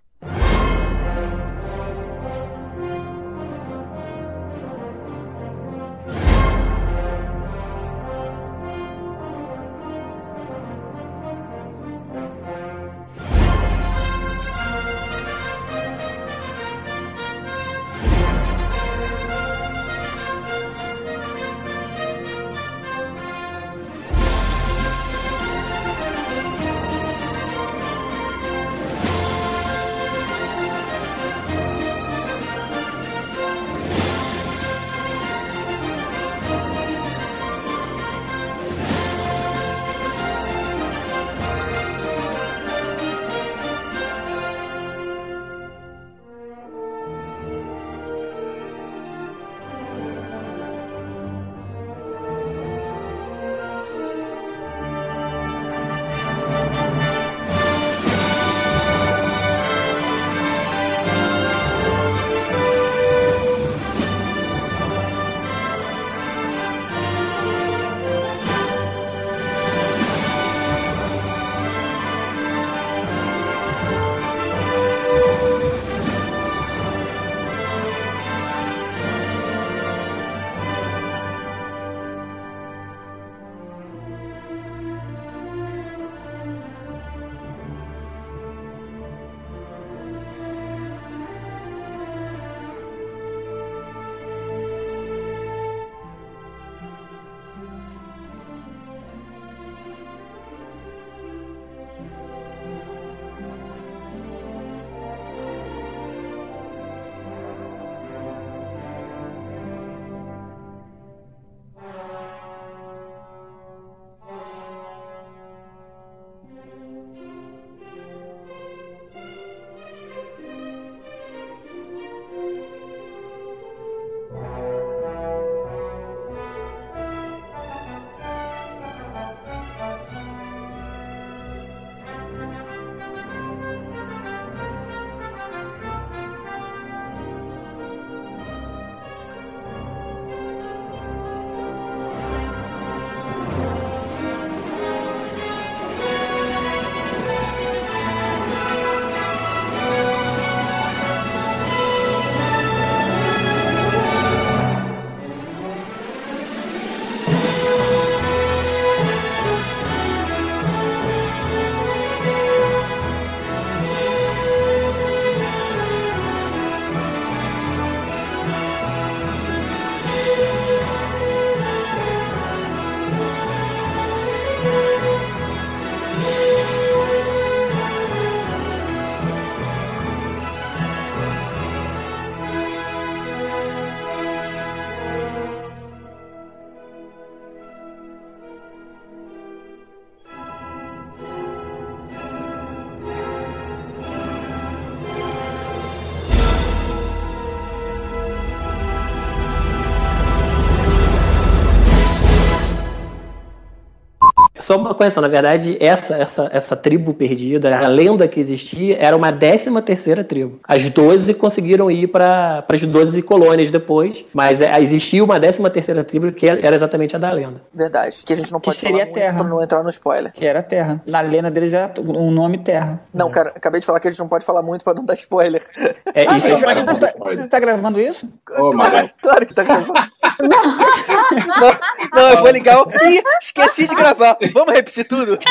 Só uma correção, na verdade, essa, essa, essa tribo perdida, a lenda que existia, era uma décima terceira tribo. As 12 conseguiram ir para as 12 colônias depois, mas é, existia uma décima terceira tribo que era exatamente a da lenda. Verdade. Que a gente não Que pode seria falar Terra. muito pra não entrar no spoiler. Que era Terra. Na lenda deles era o nome Terra. Não, cara, acabei de falar que a gente não pode falar muito pra não dar spoiler. É, Ah, isso você, é mas- você tá, você tá gravando isso? Ô, Magal. Claro que tá gravando. não, não, eu vou ligar. o- Ih, esqueci de gravar. Vamos repetir tudo?